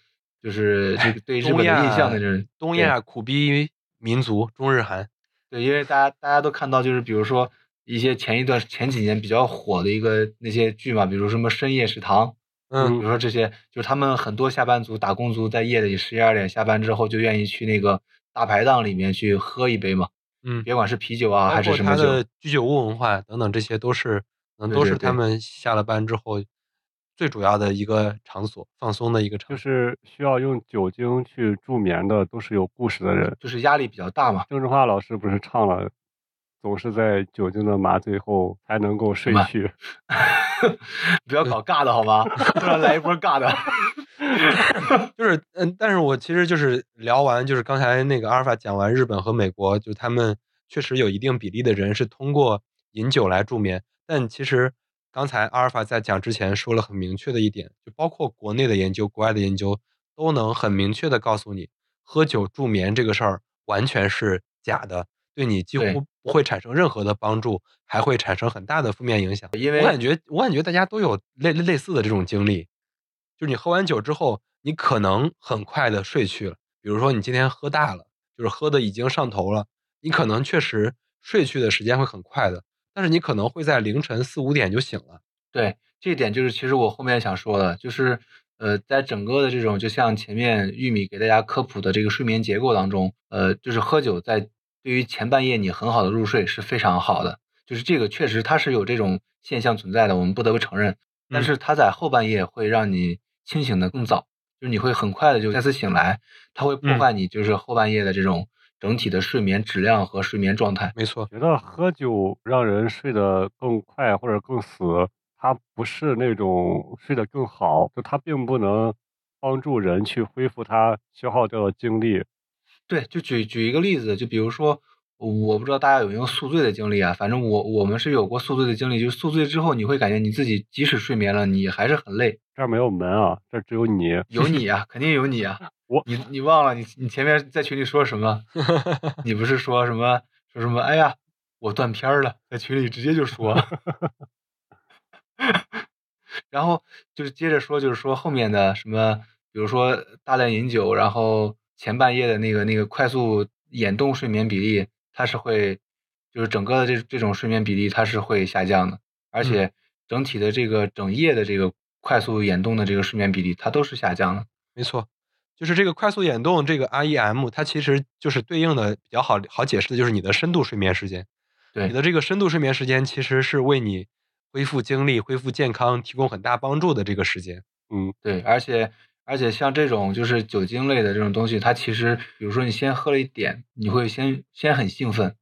就是这个对日本的印象的这种对东亚苦逼民族中日韩。对，因为大家大家都看到，就是比如说一些前一段前几年比较火的一个那些剧嘛，比如什么深夜食堂，比嗯如说这些，就是他们很多下班族、打工族在夜里十一二点下班之后，就愿意去那个大排档里面去喝一杯嘛，嗯，别管是啤酒啊还是什么酒他的，居酒屋文化等等，这些都是嗯都是他们下了班之后最主要的一个场所，放松的一个场所就。是需要用酒精去助眠的，都是有故事的人。就是压力比较大嘛。郑智化老师不是唱了，总是在酒精的麻醉后才能够睡去。不要搞尬的好吗？突然来一波尬的。就是嗯，但是我其实就是聊完，就是刚才那个阿尔法讲完日本和美国，就他们确实有一定比例的人是通过饮酒来助眠，但其实刚才阿尔法在讲之前说了很明确的一点，就包括国内的研究、国外的研究都能很明确的告诉你，喝酒助眠这个事儿完全是假的，对你几对乎不会产生任何的帮助，还会产生很大的负面影响。因为我感觉，我感觉大家都有类类类似的这种经历，就是你喝完酒之后，你可能很快的睡去了。比如说你今天喝大了，就是喝的已经上头了，你可能确实睡去的时间会很快的，但是你可能会在凌晨四五点就醒了。对，这一点就是其实我后面想说的，就是呃，在整个的这种就像前面玉米给大家科普的这个睡眠结构当中，呃，就是喝酒在对于前半夜你很好的入睡是非常好的，就是这个确实它是有这种现象存在的，我们不得不承认。但嗯是它在后半夜会让你清醒的更早，就是你会很快的就再次醒来，它会破嗯坏你就是后半夜的这种整体的睡眠质量和睡眠状态。没错，觉得喝酒让人睡得更快或者更死，它不是那种睡得更好，就它并不能帮助人去恢复他消耗掉的精力。对，就举举一个例子，就比如说，我不知道大家有没有宿醉的经历啊，反正我我们是有过宿醉的经历，就是宿醉之后你会感觉你自己即使睡眠了，你还是很累。这儿没有门啊，这儿只有你。有你啊，肯定有你啊。我你你忘了你你前面在群里说什么？你不是说什么说什么？哎呀，我断片儿了，在群里直接就说。然后就是接着说，就是说后面的什么，比如说大量饮酒，然后前半夜的那个那个快速眼动睡眠比例，它是会，就是整个的这这种睡眠比例它是会下降的，而且整体的这个整夜的这个快速眼动的这个睡眠比例，它都是下降的。没错，就是这个快速眼动这个 REM，它其实就是对应的比较好好解释的就是你的深度睡眠时间。对你的这个深度睡眠时间其实是为你恢复精力、恢复健康提供很大帮助的这个时间。嗯，对，而且而且像这种就是酒精类的这种东西，它其实比如说你先喝了一点，你会先先很兴奋，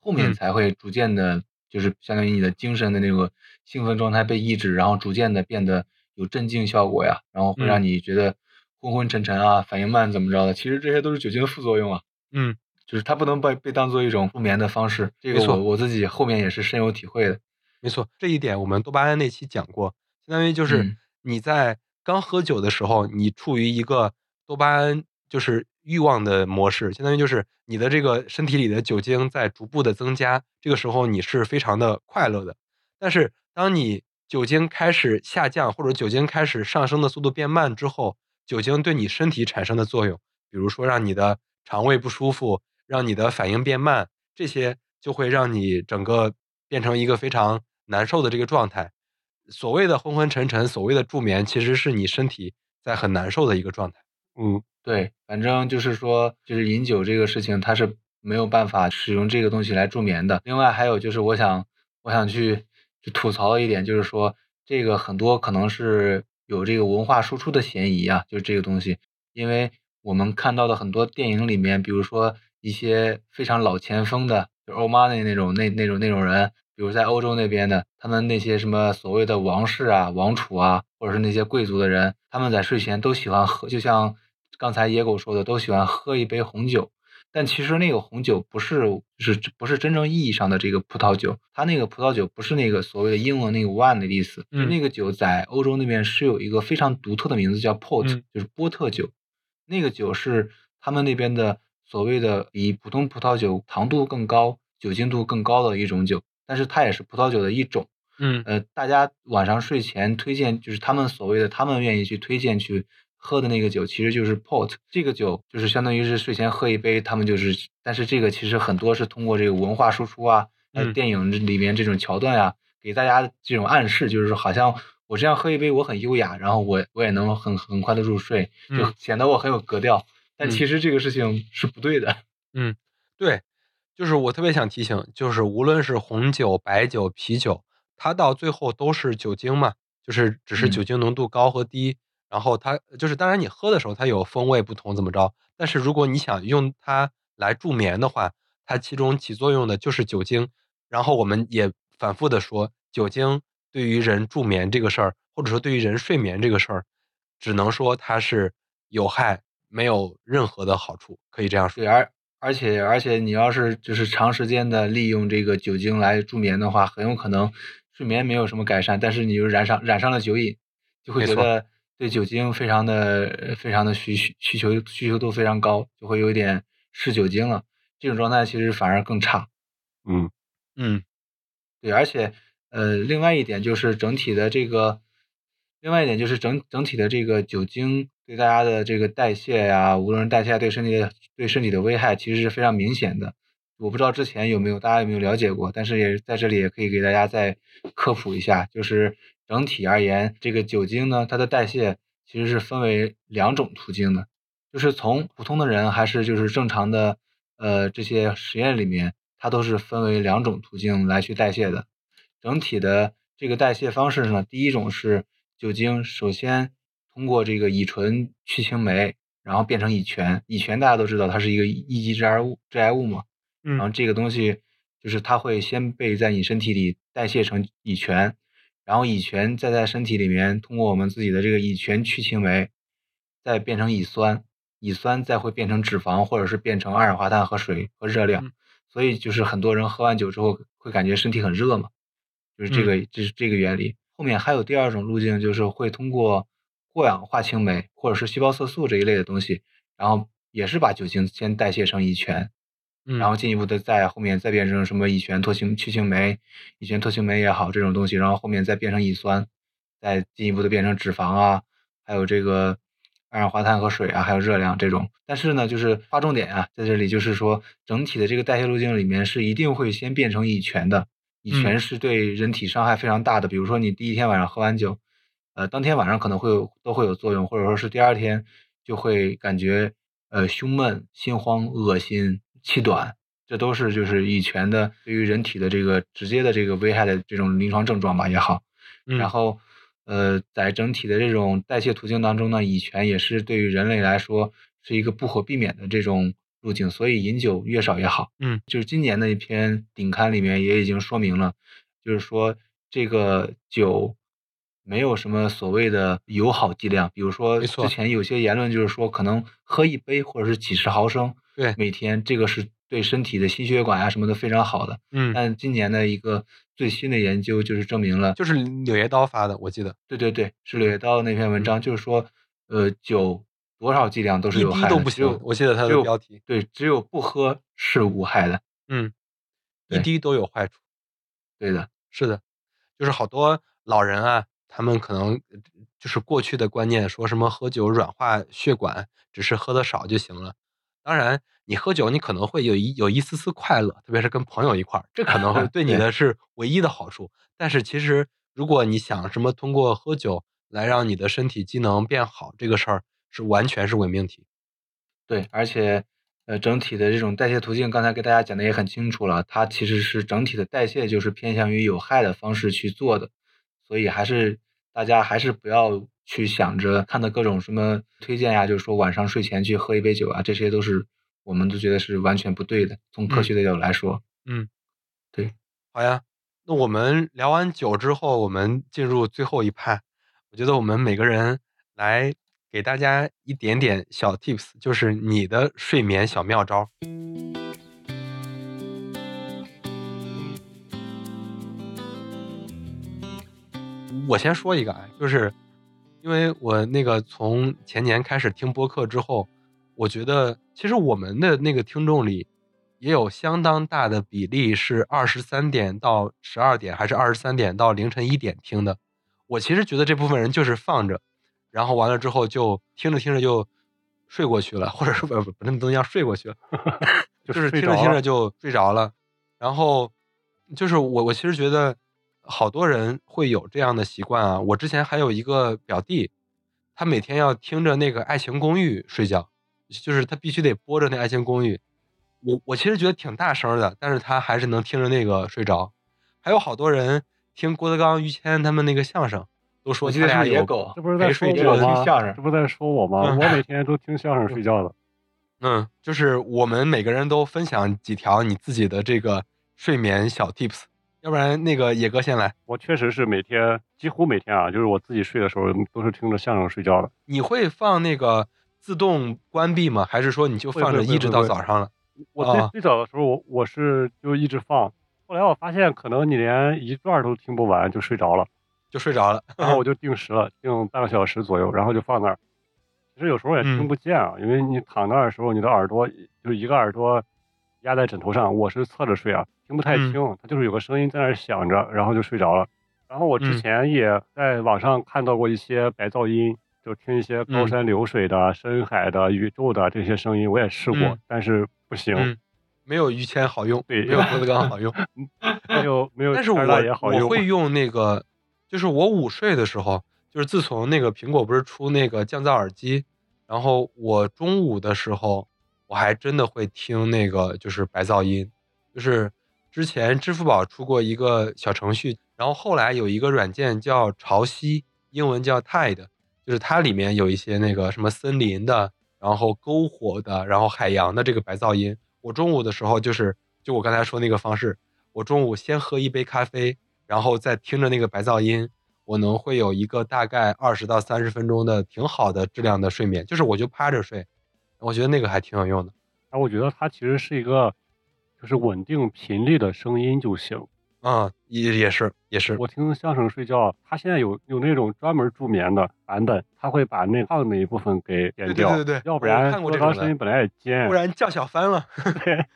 后面嗯才会逐渐的，就是相当于你的精神的那个兴奋状态被抑制，然后逐渐的变得有镇静效果呀，然后会让嗯你觉得昏昏沉沉啊，反应慢怎么着的，其实这些都是酒精的副作用啊。嗯，就是它不能被被当做一种助眠的方式，这个没错我我自己后面也是深有体会的。没错，这一点我们多巴胺那期讲过，相当于就是嗯你在刚喝酒的时候，你处于一个多巴胺就是欲望的模式，相当于就是你的这个身体里的酒精在逐步的增加，这个时候你是非常的快乐的。但是当你酒精开始下降或者酒精开始上升的速度变慢之后，酒精对你身体产生的作用，比如说让你的肠胃不舒服，让你的反应变慢，这些就会让你整个变成一个非常难受的这个状态。所谓的昏昏沉沉，所谓的助眠，其实是你身体在很难受的一个状态。嗯，对，反正就是说，就是饮酒这个事情，它是没有办法使用这个东西来助眠的。另外还有就是，我想我想去吐槽一点，就是说这个很多可能是有这个文化输出的嫌疑啊，就是这个东西，因为我们看到的很多电影里面，比如说一些非常老前锋的，就欧妈那那种那那种那种人，比如在欧洲那边的，他们那些什么所谓的王室啊、王储啊，或者是那些贵族的人，他们在睡前都喜欢喝，就像刚才野狗说的，都喜欢喝一杯红酒。但其实那个红酒不是，就是不是真正意义上的这个葡萄酒，它那个葡萄酒不是那个所谓的英文那个 wine 的意思，就嗯那个酒在欧洲那边是有一个非常独特的名字叫 port，、嗯就是波特酒。那个酒是他们那边的所谓的比普通葡萄酒糖度更高、酒精度更高的一种酒，但是它也是葡萄酒的一种。嗯呃，大家晚上睡前推荐，就是他们所谓的他们愿意去推荐去喝的那个酒，其实就是 port。这个酒就是相当于是睡前喝一杯，他们就是，但是这个其实很多是通过这个文化输出啊，呃，嗯电影里面这种桥段呀、给大家这种暗示，就是说好像我这样喝一杯我很优雅，然后我我也能很很快的入睡，就嗯显得我很有格调。但嗯其实这个事情是不对的。嗯，对，就是我特别想提醒，就是无论是红酒、白酒、啤酒，它到最后都是酒精嘛，就是只是嗯酒精浓度高和低。然后它就是，当然你喝的时候它有风味不同怎么着，但是如果你想用它来助眠的话，它其中起作用的就是酒精。然后我们也反复的说，酒精对于人助眠这个事儿，或者说对于人睡眠这个事儿，只能说它是有害，没有任何的好处，可以这样说。对，而而且而且你要是就是长时间的利用这个酒精来助眠的话，很有可能睡眠没有什么改善，但是你又染上染上了酒瘾，就会觉得对酒精非常的非常的需需需求需求度非常高，就会有一点嗜酒精了。这种状态其实反而更差。嗯嗯对，而且呃，另外一点就是整体的这个，另外一点就是整整体的这个酒精对大家的这个代谢呀，无论是代谢对身体的对身体的危害，其实是非常明显的。我不知道之前有没有大家有没有了解过，但是也在这里也可以给大家再科普一下，就是整体而言，这个酒精呢，它的代谢其实是分为两种途径的，就是从普通的人还是就是正常的呃这些实验里面，它都是分为两种途径来去代谢的。整体的这个代谢方式呢，第一种是酒精首先通过这个乙醇去青酶，然后变成乙醛。乙醛大家都知道，它是一个一级致癌物，致癌物嘛。然后嗯这个东西就是它会先被在你身体里代谢成乙醛，然后乙醛再在身体里面通过我们自己的这个乙醛去青酶，再变成乙酸，乙酸再会变成脂肪，或者是变成二氧化碳和水和热量。嗯所以就是很多人喝完酒之后会感觉身体很热嘛，就是这个，这是这个原理。后面还有第二种路径，就是会通过过氧化氢酶或者是细胞色素这一类的东西，然后也是把酒精先代谢成乙醛，嗯，然后进一步的在后面再变成什么乙醛脱氢去氢酶、乙醛脱氢酶也好这种东西，然后后面再变成乙酸，再进一步的变成脂肪啊，还有这个二氧化碳和水啊，还有热量这种。但是呢，就是划重点啊，在这里就是说，整体的这个代谢路径里面是一定会先变成乙醛的，乙醛嗯是对人体伤害非常大的。比如说你第一天晚上喝完酒，呃，当天晚上可能会有都会有作用，或者说是第二天就会感觉呃胸闷、心慌、恶心、气短，这都是就是乙醛的对于人体的这个直接的这个危害的这种临床症状吧也好。嗯然后呃，在整体的这种代谢途径当中呢，乙醛也是对于人类来说是一个不可避免的这种路径，所以饮酒越少越好。嗯，就是今年的一篇顶刊里面也已经说明了，就是说这个酒没有什么所谓的友好剂量，比如说之前有些言论就是说可能喝一杯或者是几十毫升，对。每天这个是对身体的心血管啊什么的非常好的。嗯，但今年的一个最新的研究就是证明了，就是柳叶刀发的，我记得。对对对，是柳叶刀那篇文章，就是说，呃，酒多少剂量都是有害的，滴都不行，我记得它的标题，对，只有不喝是无害的，嗯，一滴都有坏处。对的，是的，就是好多老人啊，他们可能呃就是过去的观念，说什么喝酒软化血管，只是喝的少就行了。当然，你喝酒你可能会有一有一丝丝快乐，特别是跟朋友一块儿，这可能会 对你的是唯一的好处。但是其实，如果你想什么通过喝酒来让你的身体机能变好，这个事儿是完全是伪命题。对，而且呃，整体的这种代谢途径，刚才给大家讲的也很清楚了，它其实是整体的代谢就是偏向于有害的方式去做的，所以还是大家还是不要去想着看到各种什么推荐呀，就是说晚上睡前去喝一杯酒啊，这些都是我们都觉得是完全不对的。从科嗯学的角度来说，嗯，对，好呀。那我们聊完酒之后，我们进入最后一趴。我觉得我们每个人来给大家一点点小 tips，就是你的睡眠小妙招。我先说一个啊，就是因为我那个从前年开始听播客之后，我觉得其实我们的那个听众里也有相当大的比例是二十三点到十二点，还是二十三点到凌晨一点听的。我其实觉得这部分人就是放着，然后完了之后就听着听着就睡过去了，或者说不不不能不能叫睡过去了，就是听着听着就睡着了。然后就是我我其实觉得好多人会有这样的习惯啊。我之前还有一个表弟，他每天要听着那个《爱情公寓》睡觉，就是他必须得播着那《爱情公寓》。我我其实觉得挺大声的，但是他还是能听着那个睡着。还有好多人听郭德纲、于谦他们那个相声，都说我记得是他俩有野狗这不是在说我吗？听相声这不是在说我吗？嗯我每天都听相声睡觉的。嗯，就是我们每个人都分享几条你自己的这个睡眠小 tips，要不然那个野哥先来。我确实是每天，几乎每天啊，就是我自己睡的时候都是听着相声睡觉的。你会放那个自动关闭吗？还是说你就放着一直到早上了？我最、啊最早的时候，我我是就一直放，后来我发现可能你连一段都听不完就睡着了。就睡着了。然后我 就定时了，定半个小时左右，然后就放那儿。其实有时候也听不见啊，因为你躺那儿的时候，你的耳朵就一个耳朵压在枕头上，我是侧着睡啊，听不太清。它就是有个声音在那儿响着，然后就睡着了。然后我之前也在网上看到过一些白噪音，就听一些高山流水的、深海的、宇宙的这些声音，我也试过，但是不行，没有于谦好用，对，没有郭德纲好用，没有没有。但是我我会用那个，就是我午睡的时候，就是自从那个苹果不是出那个降噪耳机，然后我中午的时候，我还真的会听那个就是白噪音，就是之前支付宝出过一个小程序。然后后来有一个软件叫潮汐，英文叫 Tide，就是它里面有一些那个什么森林的，然后篝火的，然后海洋的这个白噪音。我中午的时候就是就我刚才说那个方式，我中午先喝一杯咖啡，然后再听着那个白噪音，我能会有一个大概二十到三十分钟的挺好的质量的睡眠。就是我就趴着睡，我觉得那个还挺有用的。啊，我觉得它其实是一个就是稳定频率的声音就行。啊，也也是也是，我听相声睡觉，他现在有有那种专门助眠的版本，他会把那唱那一部分给点掉，对对对，要不然郭德纲声音本来也尖，不然叫小翻了，对，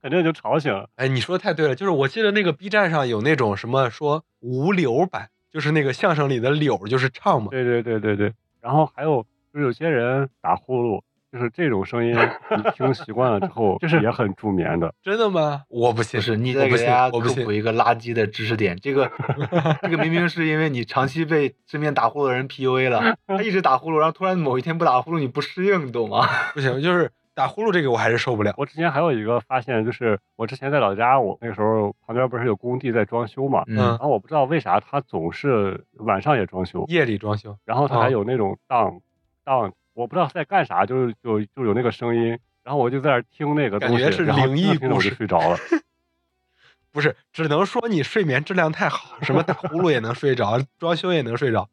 肯定就吵醒了。哎，你说的太对了，就是我记得那个 B 站上有那种什么说无柳版，就是那个相声里的柳就是唱嘛，对对对对对，然后还有就是有些人打呼噜。就是这种声音，你听习惯了之后，就是也很助眠的。真的吗？我不信。不是，你再给大家科普一个垃圾的知识点。这个，这个明明是因为你长期被身边打呼噜的人 PUA 了，他一直打呼噜，然后突然某一天不打呼噜，你不适应，你懂吗？不行，就是打呼噜这个我还是受不了。我之前还有一个发现，就是我之前在老家，我那个时候旁边不是有工地在装修嘛，嗯，然后我不知道为啥他总是晚上也装修，夜里装修，然后他还有那种当当。我不知道在干啥，就是就就有那个声音，然后我就在那听那个东西，感觉是灵异故事，睡着了。不是，只能说你睡眠质量太好，什么打呼噜也能睡着，装修也能睡着。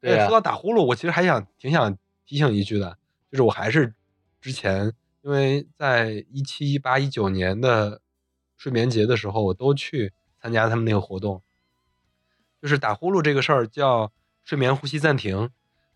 对，说到打呼噜，我其实还想挺想提醒一句的，就是我还是之前因为在一七一八一九年的睡眠节的时候，我都去参加他们那个活动，就是打呼噜这个事儿叫睡眠呼吸暂停。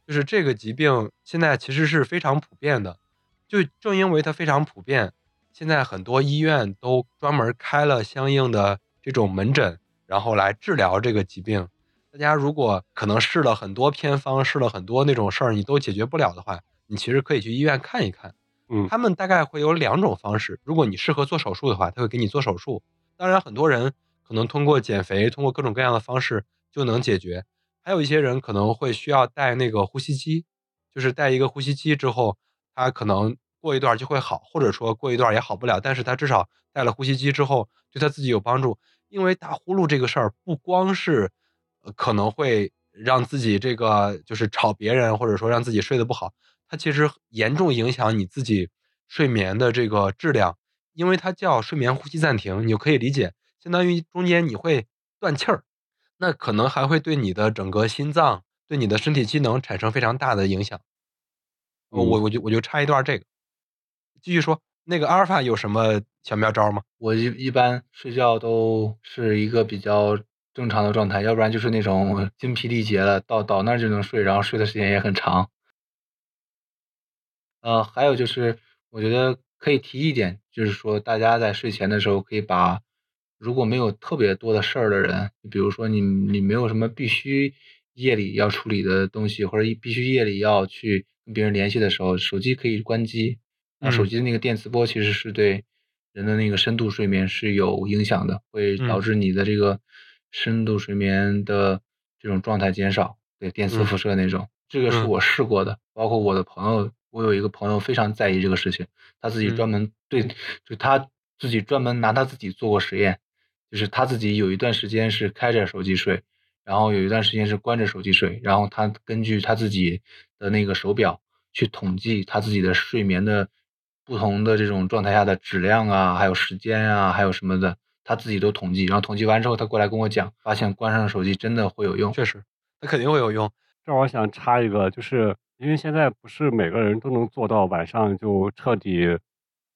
就是这个疾病现在其实是非常普遍的，就正因为它非常普遍，现在很多医院都专门开了相应的这种门诊，然后来治疗这个疾病。大家如果可能试了很多偏方，试了很多那种事儿，你都解决不了的话，你其实可以去医院看一看。嗯，他们大概会有两种方式，如果你适合做手术的话，他会给你做手术。当然，很多人可能通过减肥，通过各种各样的方式就能解决。还有一些人可能会需要带那个呼吸机，就是带一个呼吸机之后，他可能过一段就会好，或者说过一段也好不了。但是他至少带了呼吸机之后，对他自己有帮助。因为打呼噜这个事儿，不光是可能会让自己这个就是吵别人，或者说让自己睡得不好，它其实严重影响你自己睡眠的这个质量。因为它叫睡眠呼吸暂停，你就可以理解，相当于中间你会断气儿。那可能还会对你的整个心脏、对你的身体机能产生非常大的影响。我我我就我就插一段这个，继续说那个阿尔法有什么小妙招吗？我一一般睡觉都是一个比较正常的状态，要不然就是那种精疲力竭了，到到那儿就能睡，然后睡的时间也很长。呃，还有就是我觉得可以提一点，就是说大家在睡前的时候可以把。如果没有特别多的事儿的人，比如说你你没有什么必须夜里要处理的东西，或者必须夜里要去跟别人联系的时候，手机可以关机。那手机的那个电磁波其实是对人的那个深度睡眠是有影响的，会导致你的这个深度睡眠的这种状态减少。对电磁辐射那种，这个是我试过的。包括我的朋友，我有一个朋友非常在意这个事情，他自己专门对，就他自己专门拿他自己做过实验。就是他自己有一段时间是开着手机睡，然后有一段时间是关着手机睡，然后他根据他自己的那个手表去统计他自己的睡眠的不同的这种状态下的质量啊，还有时间啊，还有什么的，他自己都统计。然后统计完之后，他过来跟我讲，发现关上手机真的会有用。确实，那肯定会有用。这我想插一个，就是因为现在不是每个人都能做到晚上就彻底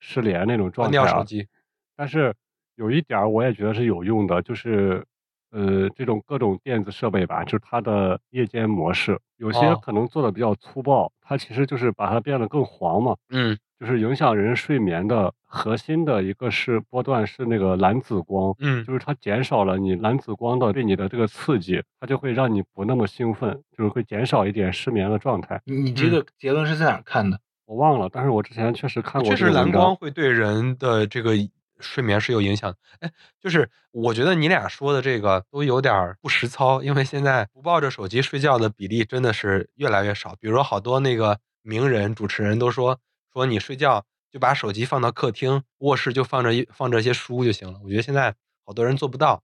失联那种状态啊，关掉手机，但是。有一点儿我也觉得是有用的，就是呃，这种各种电子设备吧，就是它的夜间模式，有些哦可能做的比较粗暴，它其实就是把它变得更黄嘛。嗯就是影响人睡眠的核心的一个是波段是那个蓝紫光，嗯就是它减少了你蓝紫光的对你的这个刺激，它就会让你不那么兴奋，就是会减少一点失眠的状态。你你这个结论是在哪儿看的？我忘了，但是我之前确实看过确实蓝文章光会对人的这个睡眠是有影响的。哎，就是我觉得你俩说的这个都有点不实操，因为现在不抱着手机睡觉的比例真的是越来越少。比如说好多那个名人、主持人都说说你睡觉就把手机放到客厅，卧室就放着一放着一些书就行了。我觉得现在好多人做不到，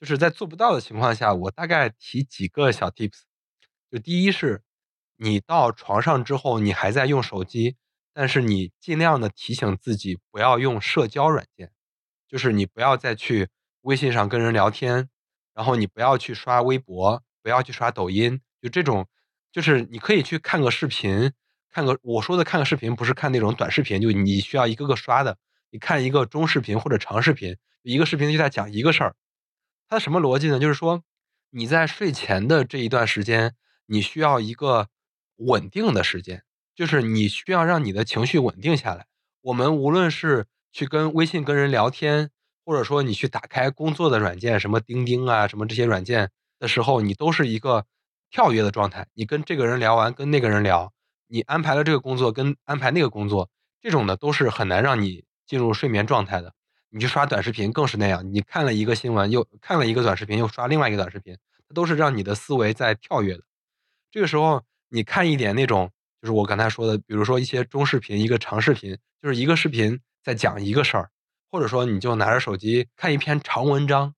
就是在做不到的情况下，我大概提几个小 tips。就第一是，你到床上之后，你还在用手机，但是你尽量的提醒自己不要用社交软件，就是你不要再去微信上跟人聊天，然后你不要去刷微博，不要去刷抖音，就这种，就是你可以去看个视频，看个我说的看个视频不是看那种短视频，就你需要一个个刷的，你看一个中视频或者长视频，一个视频就在讲一个事儿，它什么逻辑呢？就是说你在睡前的这一段时间，你需要一个稳定的时间，就是你需要让你的情绪稳定下来。我们无论是去跟微信跟人聊天，或者说你去打开工作的软件，什么钉钉啊，什么这些软件的时候，你都是一个跳跃的状态。你跟这个人聊完，跟那个人聊，你安排了这个工作，跟安排那个工作，这种的都是很难让你进入睡眠状态的。你去刷短视频更是那样，你看了一个新闻，又看了一个短视频，又刷另外一个短视频，它都是让你的思维在跳跃的。这个时候，你看一点那种，就是我刚才说的，比如说一些中视频，一个长视频，就是一个视频在讲一个事儿，或者说你就拿着手机看一篇长文章，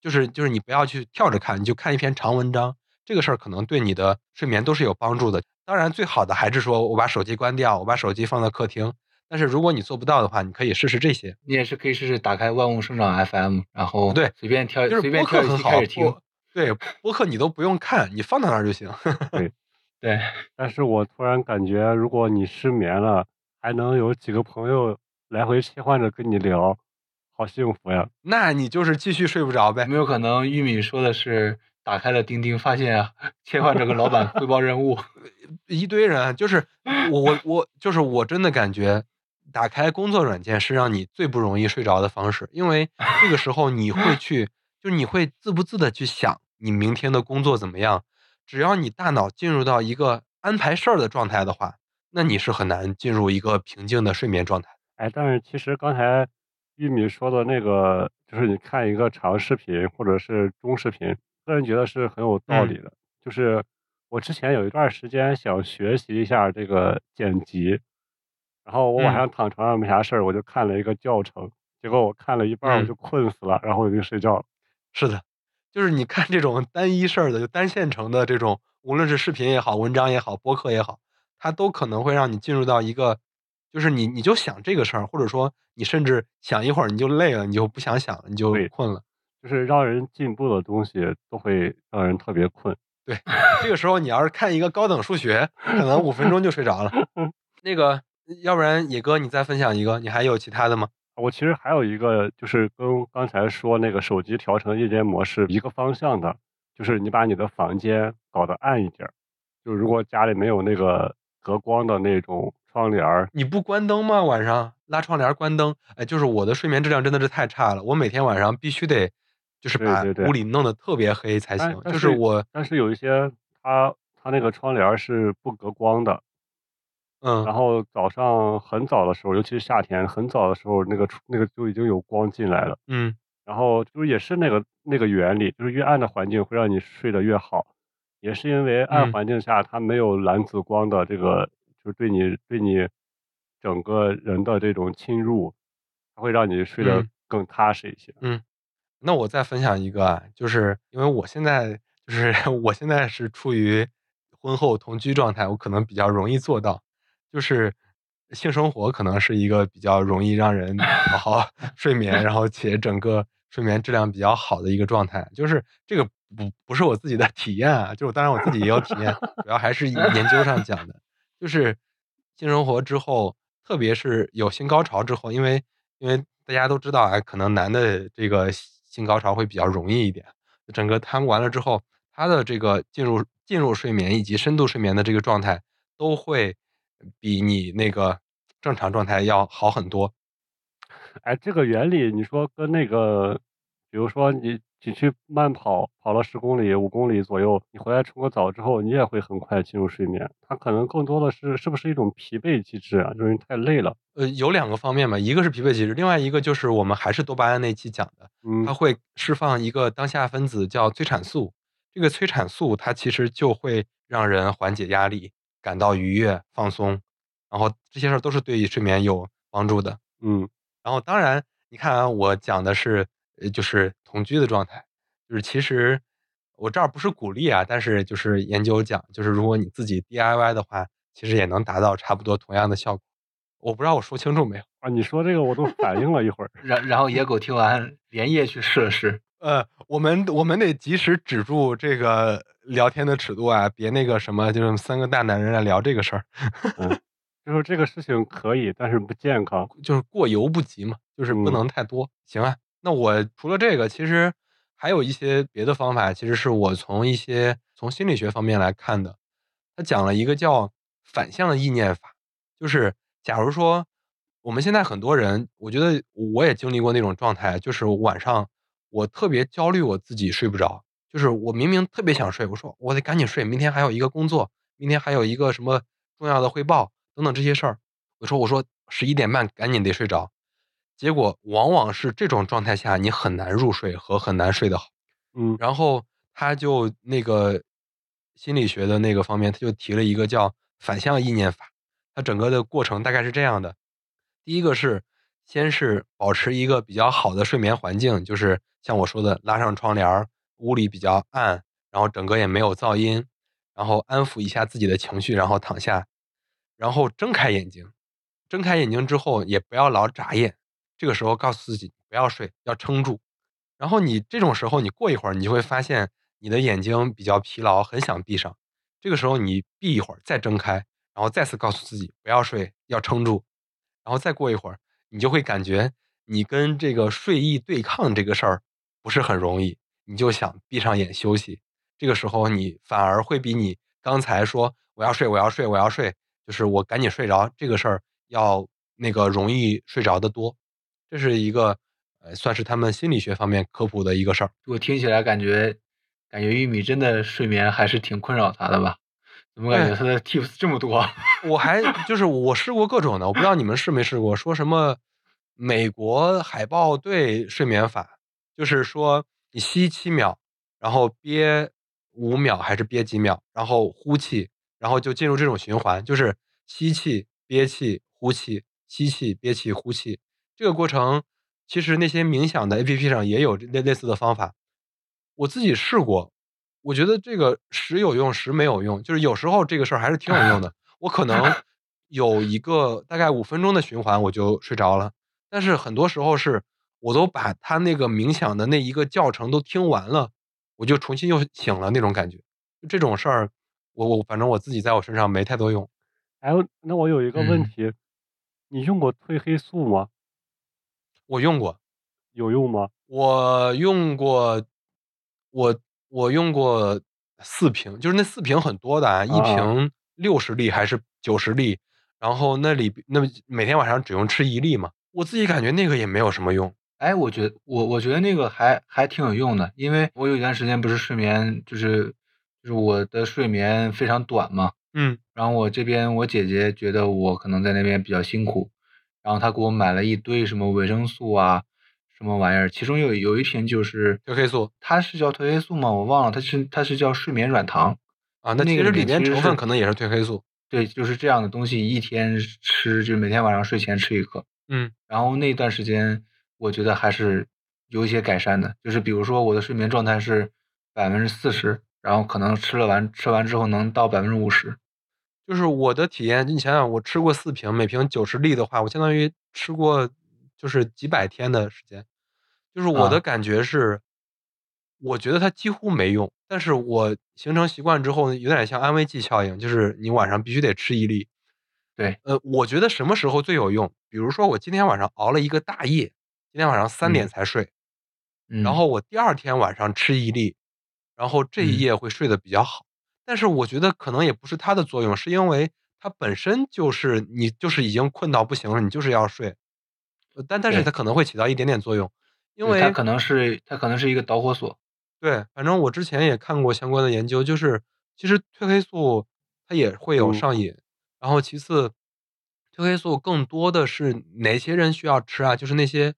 就是就是你不要去跳着看，你就看一篇长文章，这个事儿可能对你的睡眠都是有帮助的。当然，最好的还是说我把手机关掉，我把手机放到客厅。但是如果你做不到的话，你可以试试这些。你也是可以试试打开万物生长 FM，然后对随便挑就是播客很好。对播客你都不用看，你放到那儿就行。对，但是我突然感觉，如果你失眠了，还能有几个朋友来回切换着跟你聊，好幸福呀！那你就是继续睡不着呗有。没有可能玉米说的是打开了钉钉，发现啊切换着跟老板汇报任务？一堆人，就是我我我就是我真的感觉，打开工作软件是让你最不容易睡着的方式，因为这个时候你会去，就是你会自不自的去想你明天的工作怎么样。只要你大脑进入到一个安排事儿的状态的话，那你是很难进入一个平静的睡眠状态。哎，但是其实刚才玉米说的那个，就是你看一个长视频或者是中视频，个人觉得是很有道理的。就是我之前有一段时间想学习一下这个剪辑，然后我晚嗯上躺床上没啥事儿，我就看了一个教程，结果我看了一半儿我嗯就困死了，然后我就睡觉了。是的，就是你看这种单一事儿的，就单线程的这种，无论是视频也好，文章也好，播客也好，它都可能会让你进入到一个，就是你你就想这个事儿，或者说你甚至想一会儿你就累了，你就不想想了，你就困了。就是让人进步的东西都会让人特别困。对，这个时候你要是看一个高等数学，可能五分钟就睡着了。那个，要不然野哥你再分享一个，你还有其他的吗？我其实还有一个，就是跟刚才说那个手机调成夜间模式一个方向的，就是你把你的房间搞得暗一点。就如果家里没有那个隔光的那种窗帘儿，你不关灯吗？晚上拉窗帘关灯，哎，就是我的睡眠质量真的是太差了，我每天晚上必须得就是把屋里弄得特别黑才行。就是我，但是有一些它它那个窗帘是不隔光的，嗯，然后早上很早的时候，尤其是夏天很早的时候，那个出那个就已经有光进来了。嗯。然后就是也是那个那个原理，就是越暗的环境会让你睡得越好，也是因为暗嗯。环境下它没有蓝紫光的这个，就是对你对你整个人的这种侵入，它会让你睡得嗯。更踏实一些。嗯那我再分享一个啊，就是因为我现在就是 我现在是处于婚后同居状态，我可能比较容易做到，就是性生活可能是一个比较容易让人好好 睡眠，然后且整个睡眠质量比较好的一个状态。就是这个不不是我自己的体验啊，就是当然我自己也有体验，主要还是研究上讲的，就是性生活之后，特别是有性高潮之后，因为因为大家都知道啊，可能男的这个性高潮会比较容易一点。整个贪完了之后，他的这个进入进入睡眠以及深度睡眠的这个状态，都会比你那个正常状态要好很多。哎，这个原理你说跟那个，比如说你你去慢跑，跑了十公里、五公里左右，你回来冲个澡之后，你也会很快进入睡眠。它可能更多的是是不是一种疲惫机制啊？就是你太累了。呃，有两个方面吧，一个是疲惫机制，另外一个就是我们还是多巴胺那期讲的，嗯它会释放一个当下分子叫催产素，这个催产素它其实就会让人缓解压力，感到愉悦、放松，然后这些事儿都是对睡眠有帮助的。嗯然后当然，你看啊，我讲的是呃，就是同居的状态，就是其实我这儿不是鼓励啊，但是就是研究讲，就是如果你自己 DIY 的话，其实也能达到差不多同样的效果。我不知道我说清楚没有？啊，你说这个我都反应了一会儿。然然后野狗听完连夜去试了试，呃，我们我们得及时止住这个聊天的尺度啊，别那个什么，就是三个大男人来聊这个事儿，就是这个事情可以，但是不健康。就是过犹不及嘛，就是不嗯能太多。行啊，那我除了这个，其实还有一些别的方法，其实是我从一些从心理学方面来看的。他讲了一个叫反向的意念法，就是假如说我们现在很多人，我觉得我也经历过那种状态，就是晚上我特别焦虑，我自己睡不着，就是我明明特别想睡，我说我得赶紧睡，明天还有一个工作，明天还有一个什么重要的汇报等等这些事儿，我说我说十一点半赶紧得睡着，结果往往是这种状态下你很难入睡和很难睡得好。嗯然后他就那个心理学的那个方面，他就提了一个叫反向意念法。它整个的过程大概是这样的：第一个是先是保持一个比较好的睡眠环境，就是像我说的，拉上窗帘，屋里比较暗，然后整个也没有噪音，然后安抚一下自己的情绪，然后躺下，然后睁开眼睛。睁开眼睛之后，也不要老眨眼，这个时候告诉自己不要睡，要撑住。然后你这种时候，你过一会儿，你就会发现你的眼睛比较疲劳，很想闭上。这个时候你闭一会儿，再睁开，然后再次告诉自己不要睡，要撑住。然后再过一会儿，你就会感觉你跟这个睡意对抗这个事儿不是很容易，你就想闭上眼休息。这个时候你反而会比你刚才说我要睡，我要睡，我要睡，就是我赶紧睡着这个事儿要那个容易睡着的多。这是一个呃，算是他们心理学方面科普的一个事儿。我听起来感觉感觉玉米真的睡眠还是挺困扰他的吧？怎么感觉哎他的 tips 这么多？我还就是我试过各种的，我不知道你们试没试过，说什么美国海豹队睡眠法，就是说你吸七秒，然后憋五秒还是憋几秒，然后呼气，然后就进入这种循环，就是吸气、憋气、呼气，吸气、憋气、呼气。这个过程其实那些冥想的 APP 上也有类类似的方法，我自己试过，我觉得这个时有用，时没有用。就是有时候这个事儿还是挺有用的。我可能 有一个大概五分钟的循环，我就睡着了。但是很多时候是，我都把他那个冥想的那一个教程都听完了，我就重新又醒了那种感觉。就这种事儿，我我反正我自己在我身上没太多用。哎，那我有一个问嗯题，你用过褪黑素吗？我用过，有用吗？我用过，我我用过四瓶，就是那四瓶很多的啊，一啊瓶六十粒还是九十粒，然后那里那每天晚上只用吃一粒嘛，我自己感觉那个也没有什么用。哎，我觉我我觉得那个还还挺有用的，因为我有一段时间不是睡眠就是就是我的睡眠非常短嘛，嗯然后我这边我姐姐觉得我可能在那边比较辛苦，然后她给我买了一堆什么维生素啊，什么玩意儿，其中有有一瓶就是褪黑素它是叫褪黑素吗？我忘了，它是它是叫睡眠软糖啊，那那个其实里面成分可能也是褪黑素。对，就是这样的东西，一天吃，就每天晚上睡前吃一颗。嗯然后那段时间，我觉得还是有一些改善的，就是比如说我的睡眠状态是百分之四十，然后可能吃了完吃完之后能到百分之五十。就是我的体验，你想想，我吃过四瓶，每瓶九十粒的话，我相当于吃过就是几百天的时间。就是我的啊感觉是，我觉得它几乎没用，但是我形成习惯之后，有点像安慰剂效应，就是你晚上必须得吃一粒。对，呃，我觉得什么时候最有用？比如说我今天晚上熬了一个大夜，今天晚上三点嗯才睡，嗯然后我第二天晚上吃一粒，然后这一嗯夜会睡得比较好。但是我觉得可能也不是它的作用，是因为它本身就是你就是已经困到不行了，你就是要睡。呃但但是它可能会起到一点点作用，因为它可能是它可能是一个导火索。对，反正我之前也看过相关的研究，就是其实褪黑素它也会有嗯上瘾，然后其次，褪黑素更多的是哪些人需要吃啊？就是那些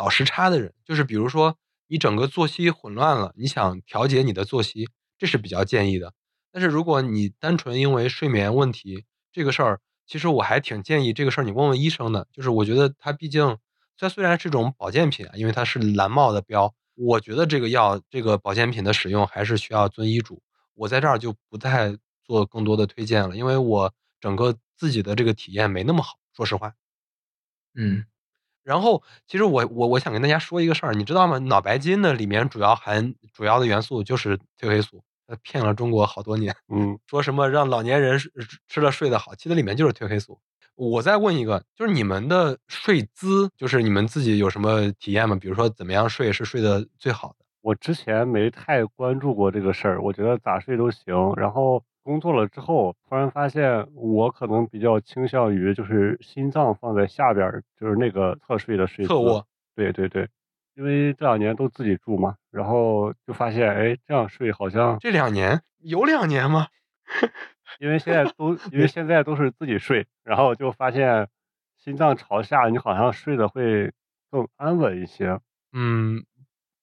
倒时差的人，就是比如说你整个作息混乱了，你想调节你的作息，这是比较建议的。但是如果你单纯因为睡眠问题这个事儿，其实我还挺建议这个事儿你问问医生的。就是我觉得它毕竟它虽然是一种保健品啊，因为它是蓝帽的标，我觉得这个药这个保健品的使用还是需要遵医嘱。我在这儿就不再做更多的推荐了，因为我整个自己的这个体验没那么好，说实话。嗯然后，其实我我我想跟大家说一个事儿，你知道吗？脑白金的里面主要含主要的元素就是褪黑素，它骗了中国好多年，嗯，说什么让老年人吃吃了睡得好，其实里面就是褪黑素。我再问一个，就是你们的睡姿，就是你们自己有什么体验吗？比如说怎么样睡是睡得最好的？我之前没太关注过这个事儿，我觉得咋睡都行。然后工作了之后，突然发现我可能比较倾向于就是心脏放在下边，就是那个侧睡的睡姿。侧卧。对对对，因为这两年都自己住嘛，然后就发现，哎，这样睡好像，这两年有两年吗？因为现在都因为现在都是自己睡，然后就发现心脏朝下，你好像睡得会更安稳一些。嗯，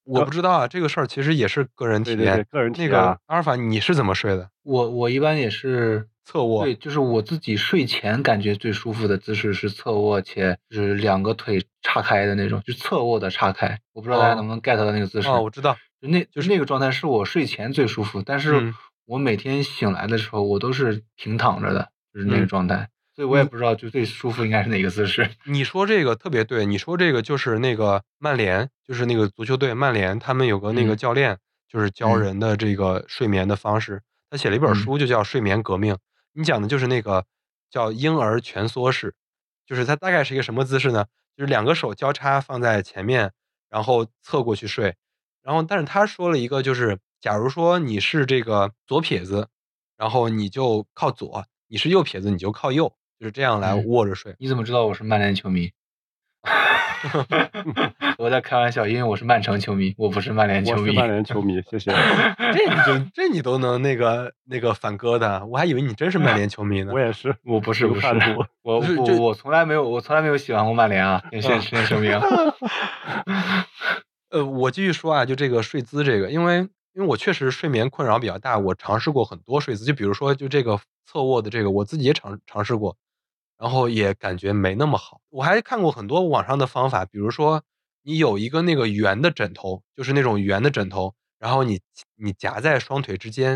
我不知道啊，这个事儿其实也是个人体验。对对对，个人体那个。阿尔法，你是怎么睡的？我我一般也是侧卧。对，就是我自己睡前感觉最舒服的姿势是侧卧，且就是两个腿岔开的那种，就侧卧的岔开。我不知道大家哦能不能 get 到那个姿势。哦，我知道。就那就是那个状态是我睡前最舒服，但是嗯我每天醒来的时候，我都是平躺着的，就是那个嗯状态。所以我也不知道就最舒服应该是哪个姿势。你说这个特别对，你说这个就是那个曼联，就是那个足球队曼联，他们有个那个嗯教练，就是教嗯人的这个睡眠的方式。他写了一本嗯书，就叫《睡眠革命》。你讲的就是那个叫婴儿蜷缩式，就是它大概是一个什么姿势呢？就是两个手交叉放在前面，然后侧过去睡。然后，但是他说了一个，就是假如说你是这个左撇子，然后你就靠左；你是右撇子，你就靠右，就是这样来嗯卧着睡。你怎么知道我是曼联球迷？我在开玩笑，因为我是曼城球迷，我不是曼联球迷。我是曼联球迷，谢谢。这你就这你都能那个那个反戈的，我还以为你真是曼联球迷呢 我。也是，我不是不是 我我我从来没有我从来没有喜欢过曼联啊，先先先声明。呃，我继续说啊，就这个睡姿这个，因为因为我确实睡眠困扰比较大，我尝试过很多睡姿，就比如说就这个侧卧的这个，我自己也尝尝试过，然后也感觉没那么好。我还看过很多网上的方法，比如说你有一个那个圆的枕头，就是那种圆的枕头，然后你你夹在双腿之间，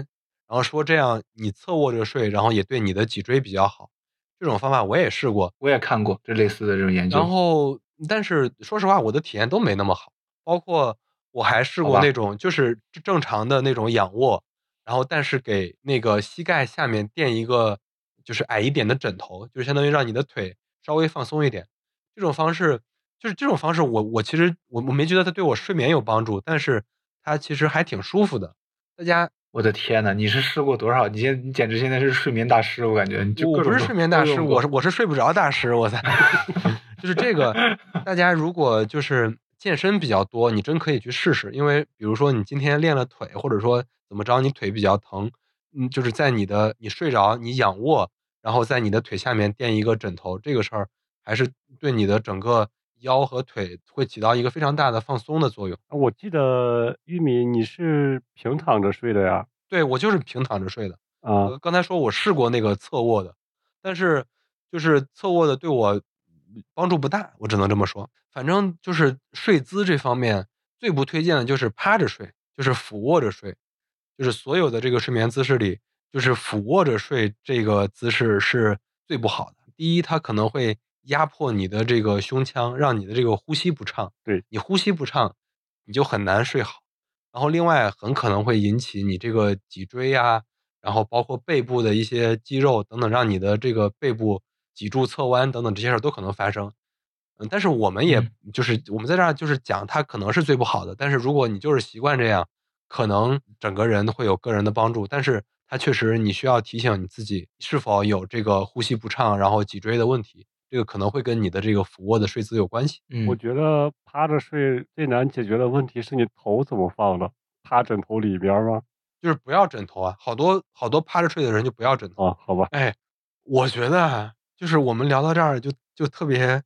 然后说这样你侧卧着睡，然后也对你的脊椎比较好。这种方法我也试过，我也看过这类似的这种研究。然后，但是说实话，我的体验都没那么好。包括我还试过那种，就是正常的那种仰卧，然后但是给那个膝盖下面垫一个就是矮一点的枕头，就是相当于让你的腿稍微放松一点。这种方式，就是这种方式我，我其实我我没觉得它对我睡眠有帮助，但是它其实还挺舒服的。大家，我的天呐，你是试过多少？你现你简直现在是睡眠大师，我感觉你就我不是睡眠大师，我是我是睡不着大师，我才 就是这个。大家如果就是健身比较多，你真可以去试试，因为比如说你今天练了腿，或者说怎么着，你腿比较疼，嗯，就是在你的你睡着，你仰卧，然后在你的腿下面垫一个枕头，这个事儿还是对你的整个腰和腿会起到一个非常大的放松的作用。我记得玉米你是平躺着睡的呀？对我就是平躺着睡的。啊呃，刚才说我试过那个侧卧的，但是就是侧卧的对我帮助不大，我只能这么说。反正就是睡姿这方面最不推荐的就是趴着睡，就是俯卧着睡，就是所有的这个睡眠姿势里，就是俯卧着睡这个姿势是最不好的。第一，它可能会压迫你的这个胸腔，让你的这个呼吸不畅。对你呼吸不畅，你就很难睡好。然后另外很可能会引起你这个脊椎呀、然后包括背部的一些肌肉等等，让你的这个背部脊柱侧弯等等这些事儿都可能发生。嗯，但是我们也嗯就是我们在这儿就是讲它可能是最不好的，但是如果你就是习惯这样，可能整个人会有个人的帮助，但是它确实你需要提醒你自己是否有这个呼吸不畅，然后脊椎的问题，这个可能会跟你的这个俯卧的睡姿有关系。嗯，我觉得趴着睡最难解决的问题是你头怎么放的，趴枕头里边儿吗？就是不要枕头啊，好多好多趴着睡的人就不要枕头。啊，好吧，哎，我觉得啊就是我们聊到这儿就就特别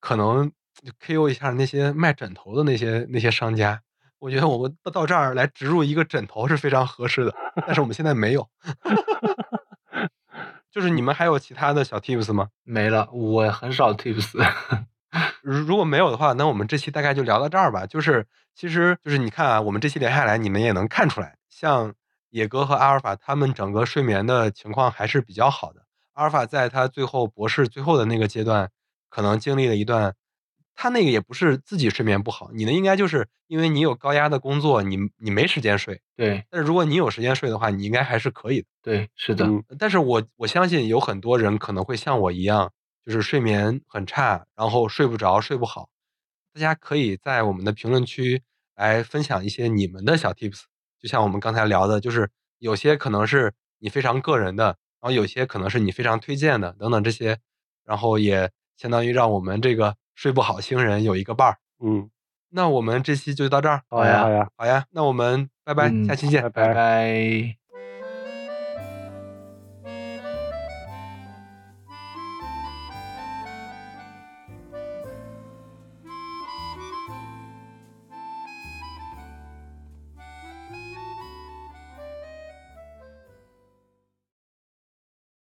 可能就 KO 一下那些卖枕头的那些那些商家。我觉得我们到到这儿来植入一个枕头是非常合适的，但是我们现在没有。就是你们还有其他的小 tips 吗？没了，我很少 tips。如如果没有的话，那我们这期大概就聊到这儿吧。就是其实就是你看啊，我们这期连下来，你们也能看出来，像野哥和阿尔法他们整个睡眠的情况还是比较好的。阿尔法在他最后博士最后的那个阶段，可能经历了一段，他那个也不是自己睡眠不好，你呢应该就是因为你有高压的工作，你你没时间睡。对但是如果你有时间睡的话，你应该还是可以的。对，是的，嗯，但是我我相信有很多人可能会像我一样，就是睡眠很差，然后睡不着、睡不好。大家可以在我们的评论区来分享一些你们的小 tips，就像我们刚才聊的，就是有些可能是你非常个人的，然后有些可能是你非常推荐的，等等这些，然后也相当于让我们这个睡不好星人有一个伴儿。嗯，那我们这期就到这儿，好呀好呀，好呀，那我们拜拜，嗯下期见。拜拜拜。